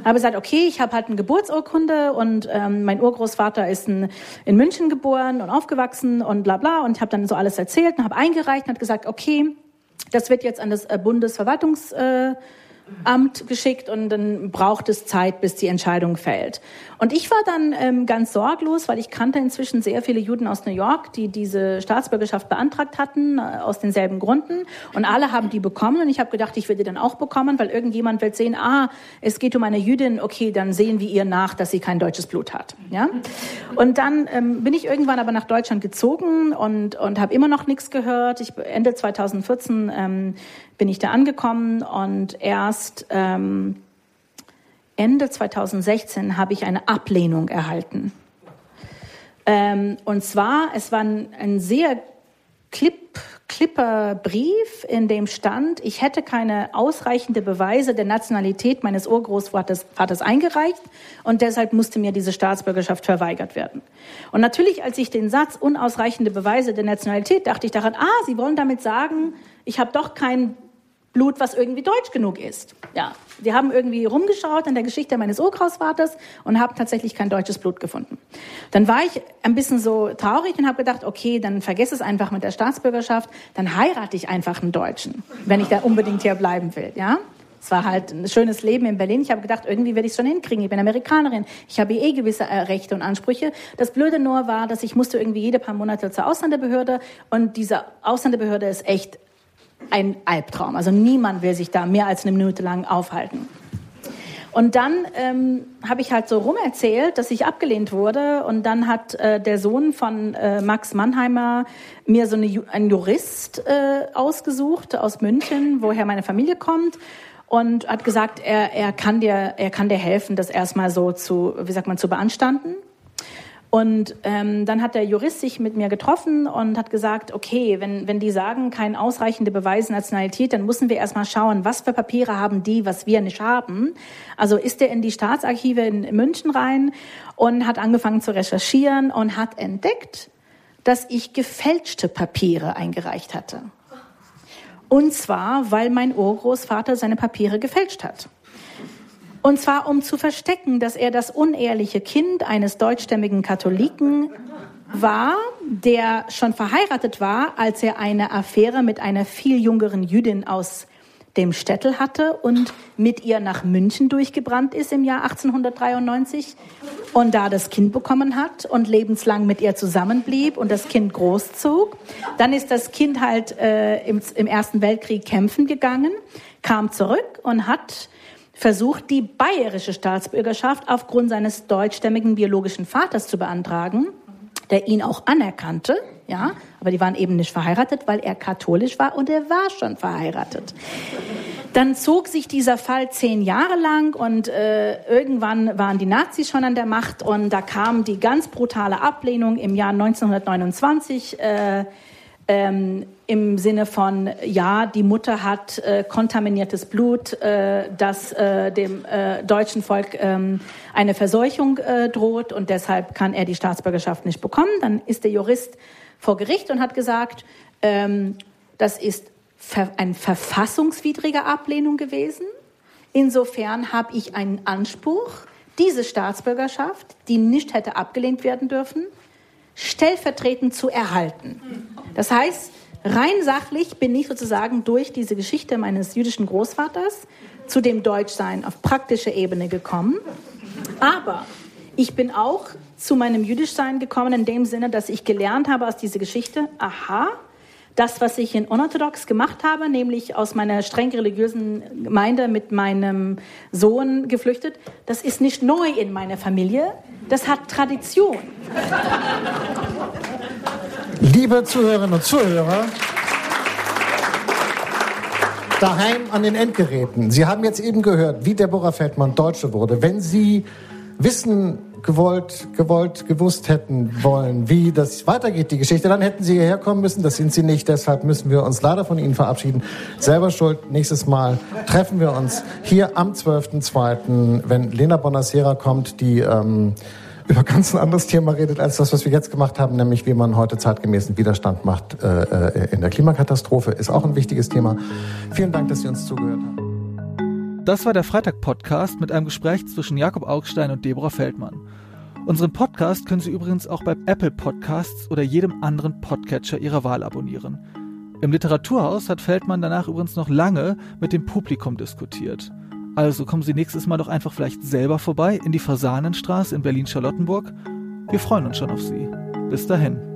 Habe gesagt, okay, ich habe halt eine Geburtsurkunde und ähm, mein Urgroßvater ist in, in München geboren und aufgewachsen und bla bla. Und habe dann so alles erzählt und habe eingereicht und hat gesagt, okay, das wird jetzt an das äh, Bundesverwaltungs äh, Amt geschickt und dann braucht es Zeit, bis die Entscheidung fällt. Und ich war dann ähm, ganz sorglos, weil ich kannte inzwischen sehr viele Juden aus New York, die diese Staatsbürgerschaft beantragt hatten, äh, aus denselben Gründen. Und alle haben die bekommen. Und ich habe gedacht, ich will die dann auch bekommen, weil irgendjemand wird sehen, ah, es geht um eine Jüdin, okay, dann sehen wir ihr nach, dass sie kein deutsches Blut hat. Ja? Und dann ähm, bin ich irgendwann aber nach Deutschland gezogen und, und habe immer noch nichts gehört. Ich, Ende 2014 ähm, bin ich da angekommen und erst ähm, Ende 2016 habe ich eine Ablehnung erhalten. Ähm, und zwar, es war ein, ein sehr klipp, klipper Brief, in dem stand, ich hätte keine ausreichende Beweise der Nationalität meines Urgroßvaters Vaters eingereicht und deshalb musste mir diese Staatsbürgerschaft verweigert werden. Und natürlich, als ich den Satz unausreichende Beweise der Nationalität, dachte ich daran, ah, Sie wollen damit sagen, ich habe doch kein Blut, was irgendwie deutsch genug ist. Ja, die haben irgendwie rumgeschaut in der Geschichte meines Urgroßvaters und haben tatsächlich kein deutsches Blut gefunden. Dann war ich ein bisschen so traurig und habe gedacht, okay, dann vergesse es einfach mit der Staatsbürgerschaft, dann heirate ich einfach einen Deutschen, wenn ich da unbedingt hier bleiben will. Ja, es war halt ein schönes Leben in Berlin. Ich habe gedacht, irgendwie werde ich es schon hinkriegen. Ich bin Amerikanerin. Ich habe eh gewisse äh, Rechte und Ansprüche. Das Blöde nur war, dass ich musste irgendwie jede paar Monate zur Ausländerbehörde und diese Ausländerbehörde ist echt ein Albtraum. Also niemand will sich da mehr als eine Minute lang aufhalten. Und dann ähm, habe ich halt so rumerzählt, dass ich abgelehnt wurde. Und dann hat äh, der Sohn von äh, Max Mannheimer mir so eine, einen Jurist äh, ausgesucht aus München, woher meine Familie kommt. Und hat gesagt, er, er, kann dir, er kann dir helfen, das erstmal so zu, wie sagt man, zu beanstanden. Und ähm, dann hat der Jurist sich mit mir getroffen und hat gesagt, okay, wenn, wenn die sagen, kein ausreichende Beweis Nationalität, dann müssen wir erstmal schauen, was für Papiere haben die, was wir nicht haben. Also ist er in die Staatsarchive in München rein und hat angefangen zu recherchieren und hat entdeckt, dass ich gefälschte Papiere eingereicht hatte. Und zwar, weil mein Urgroßvater seine Papiere gefälscht hat. Und zwar um zu verstecken, dass er das unehrliche Kind eines deutschstämmigen Katholiken war, der schon verheiratet war, als er eine Affäre mit einer viel jüngeren Jüdin aus dem Städtel hatte und mit ihr nach München durchgebrannt ist im Jahr 1893 und da das Kind bekommen hat und lebenslang mit ihr zusammenblieb und das Kind großzog. Dann ist das Kind halt äh, im, im Ersten Weltkrieg kämpfen gegangen, kam zurück und hat versucht, die bayerische Staatsbürgerschaft aufgrund seines deutschstämmigen biologischen Vaters zu beantragen, der ihn auch anerkannte, ja, aber die waren eben nicht verheiratet, weil er katholisch war und er war schon verheiratet. Dann zog sich dieser Fall zehn Jahre lang und äh, irgendwann waren die Nazis schon an der Macht und da kam die ganz brutale Ablehnung im Jahr 1929. Äh, ähm, im Sinne von, ja, die Mutter hat äh, kontaminiertes Blut, äh, das äh, dem äh, deutschen Volk ähm, eine Verseuchung äh, droht und deshalb kann er die Staatsbürgerschaft nicht bekommen. Dann ist der Jurist vor Gericht und hat gesagt, ähm, das ist ver eine verfassungswidrige Ablehnung gewesen. Insofern habe ich einen Anspruch, diese Staatsbürgerschaft, die nicht hätte abgelehnt werden dürfen, stellvertretend zu erhalten. Das heißt, rein sachlich bin ich sozusagen durch diese Geschichte meines jüdischen Großvaters zu dem Deutschsein auf praktischer Ebene gekommen. Aber Ich bin auch zu meinem Jüdischsein gekommen in dem Sinne, dass ich gelernt habe aus dieser Geschichte, aha, das, was ich in unorthodox gemacht habe, nämlich aus meiner streng religiösen Gemeinde mit meinem Sohn geflüchtet, das ist nicht neu in meiner Familie, das hat Tradition. Liebe Zuhörerinnen und Zuhörer, daheim an den Endgeräten. Sie haben jetzt eben gehört, wie Deborah Feldmann Deutsche wurde. Wenn Sie wissen gewollt, gewollt, gewusst hätten wollen, wie das weitergeht, die Geschichte, dann hätten Sie hierher kommen müssen. Das sind Sie nicht. Deshalb müssen wir uns leider von Ihnen verabschieden. Selber schuld. Nächstes Mal treffen wir uns hier am 12.02., wenn Lena Bonacera kommt, die ähm, über ganz ein anderes Thema redet als das, was wir jetzt gemacht haben, nämlich wie man heute zeitgemäßen Widerstand macht äh, äh in der Klimakatastrophe, ist auch ein wichtiges Thema. Vielen Dank, dass Sie uns zugehört haben. Das war der Freitag-Podcast mit einem Gespräch zwischen Jakob Augstein und Deborah Feldmann. Unseren Podcast können Sie übrigens auch bei Apple Podcasts oder jedem anderen Podcatcher Ihrer Wahl abonnieren. Im Literaturhaus hat Feldmann danach übrigens noch lange mit dem Publikum diskutiert. Also kommen Sie nächstes Mal doch einfach vielleicht selber vorbei in die Fasanenstraße in Berlin-Charlottenburg. Wir freuen uns schon auf Sie. Bis dahin.